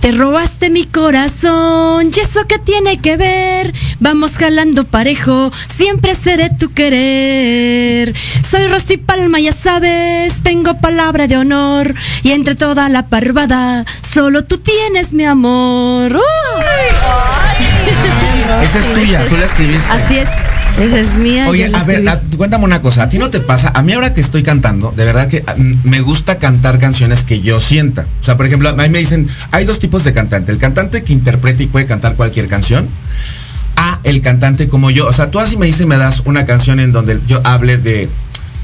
Te robaste mi corazón, y eso que tiene que ver. Vamos jalando parejo, siempre seré tu querer. Soy Rosy Palma, ya sabes, tengo palabra de honor. Y entre toda la parvada, solo tú tienes mi amor. ¡Uy! Esa es tuya, tú la escribiste. Así es, esa es mía. Oye, a ver, a- cuéntame una cosa, ¿a ti no te pasa? A mí ahora que estoy cantando, de verdad que mm, me gusta cantar canciones que yo sienta. O sea, por ejemplo, a mí me dicen, hay dos tipos de cantante. El cantante que interpreta y puede cantar cualquier canción. A el cantante como yo. O sea, tú así me dices, me das una canción en donde yo hable de,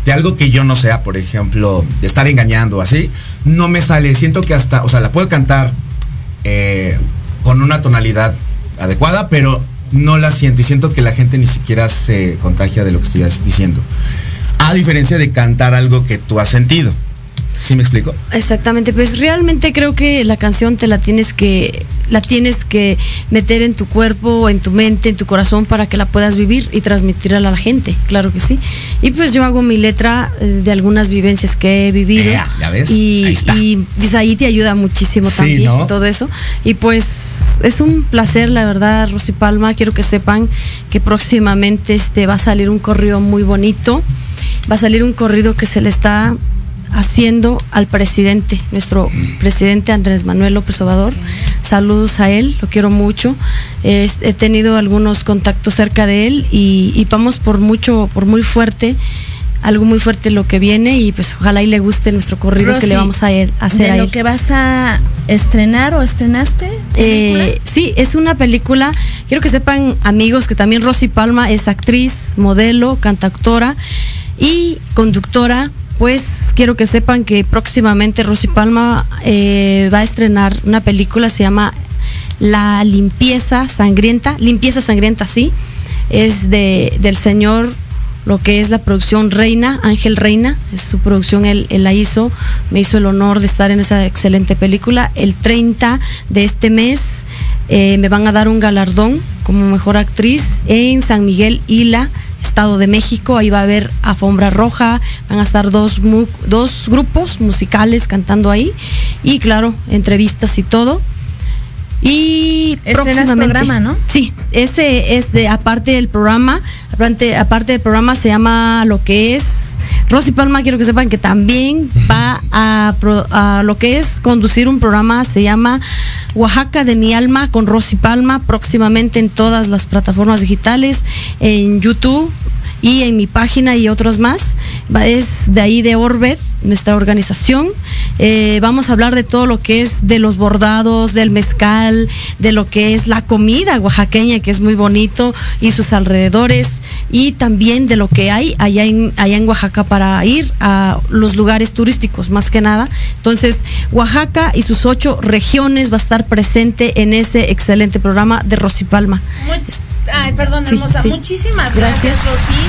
de algo que yo no sea, por ejemplo, de estar engañando, así. No me sale. Siento que hasta, o sea, la puedo cantar eh, con una tonalidad adecuada, pero no la siento y siento que la gente ni siquiera se contagia de lo que estoy diciendo. A diferencia de cantar algo que tú has sentido. ¿Sí me explico? Exactamente, pues realmente creo que la canción te la tienes que la tienes que meter en tu cuerpo, en tu mente, en tu corazón para que la puedas vivir y transmitirla a la gente, claro que sí. Y pues yo hago mi letra eh, de algunas vivencias que he vivido ¿ya ves? y, Ahí está. y, pues ahí te ayuda muchísimo Sí, también ¿no? todo eso. Y pues es un placer, la verdad, Rosy Palma, quiero que sepan que próximamente este va a salir un corrido muy bonito. Va a salir un corrido que se le está haciendo al presidente, nuestro presidente Andrés Manuel López Obrador. Saludos a él, lo quiero mucho. He tenido algunos contactos cerca de él y, y vamos por mucho, por muy fuerte, algo muy fuerte lo que viene y pues ojalá y le guste nuestro corrido que le vamos a, er- hacer ¿De a lo que vas a estrenar o estrenaste? Eh, sí, es una película. Quiero que sepan, amigos, que también Rosy Palma es actriz, modelo, cantautora y conductora. Pues quiero que sepan que próximamente Rosy Palma eh, va a estrenar una película, se llama La limpieza sangrienta, limpieza sangrienta sí, es de, del señor lo que es la producción Reina, Ángel Reina, es su producción, él, la hizo, me hizo el honor de estar en esa excelente película. El 30 de este mes eh, me van a dar un galardón como mejor actriz en San Miguel Hila, Estado de México. Ahí va a haber Alfombra Roja, van a estar dos, mu- dos grupos musicales cantando ahí y claro, entrevistas y todo. Y próximamente programa, ¿no? Sí, ese es de aparte del programa, aparte, aparte del programa se llama lo que es Rosy Palma, quiero que sepan que también va a, a lo que es conducir un programa, se llama Oaxaca de mi alma con Rosy Palma, próximamente en todas las plataformas digitales, en YouTube y en mi página y otros más. Es de ahí de Orbed, nuestra organización. Eh, vamos a hablar de todo lo que es de los bordados, del mezcal, de lo que es la comida oaxaqueña, que es muy bonito, y sus alrededores, y también de lo que hay allá en, allá en Oaxaca para ir a los lugares turísticos, más que nada. Entonces, Oaxaca y sus ocho regiones va a estar presente en ese excelente programa de Rosy Palma. Ay, perdón, Sí, hermosa. sí. Muchísimas gracias, Rosy.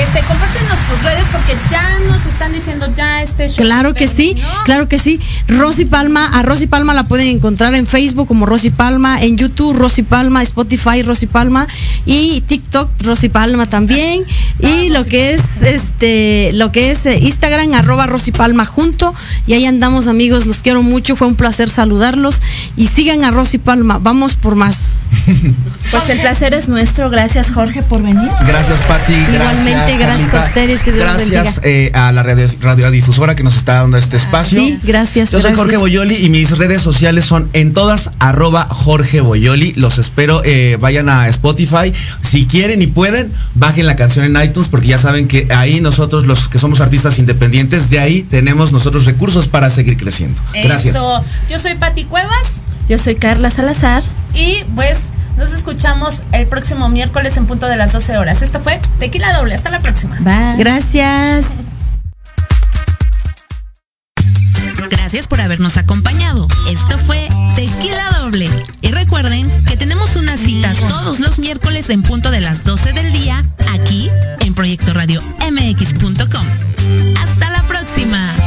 Este, compártenos tus redes porque ya nos están diciendo ya este show. Claro que sí, claro que sí. Rosy Palma, a Rosy Palma la pueden encontrar en Facebook como Rosy Palma, en YouTube Rosy Palma, Spotify Rosy Palma y TikTok Rosy Palma también. Y lo que es este, lo que es eh, Instagram, arroba Rosy Palma junto. Y ahí andamos amigos, los quiero mucho, fue un placer saludarlos. Y sigan a Rosy Palma, vamos por más. Pues el placer es nuestro. Gracias, Jorge, por venir. Gracias, Pati. Igualmente, gracias a ustedes, que Dios Gracias eh, a la radio- radiodifusora que nos está dando este espacio. Sí, gracias. Yo soy gracias. Jorge Boyoli y mis redes sociales son en todas arroba Jorge Boyoli. Los espero, eh, vayan a Spotify. Si quieren y pueden, bajen la canción en iTunes porque ya saben que ahí nosotros los que somos artistas independientes, de ahí tenemos nosotros recursos para seguir creciendo. Gracias. Eso. Yo soy Pati Cuevas. Yo soy Carla Salazar. Y pues nos escuchamos el próximo miércoles en punto de las 12 horas. Esto fue Tequila Doble. Hasta la próxima. Bye. Gracias. Gracias por habernos acompañado. Esto fue Tequila Doble. Y recuerden que tenemos una cita todos los miércoles en punto de las 12 del día aquí en Proyecto Radio proyectoradiomx.com. Hasta la próxima.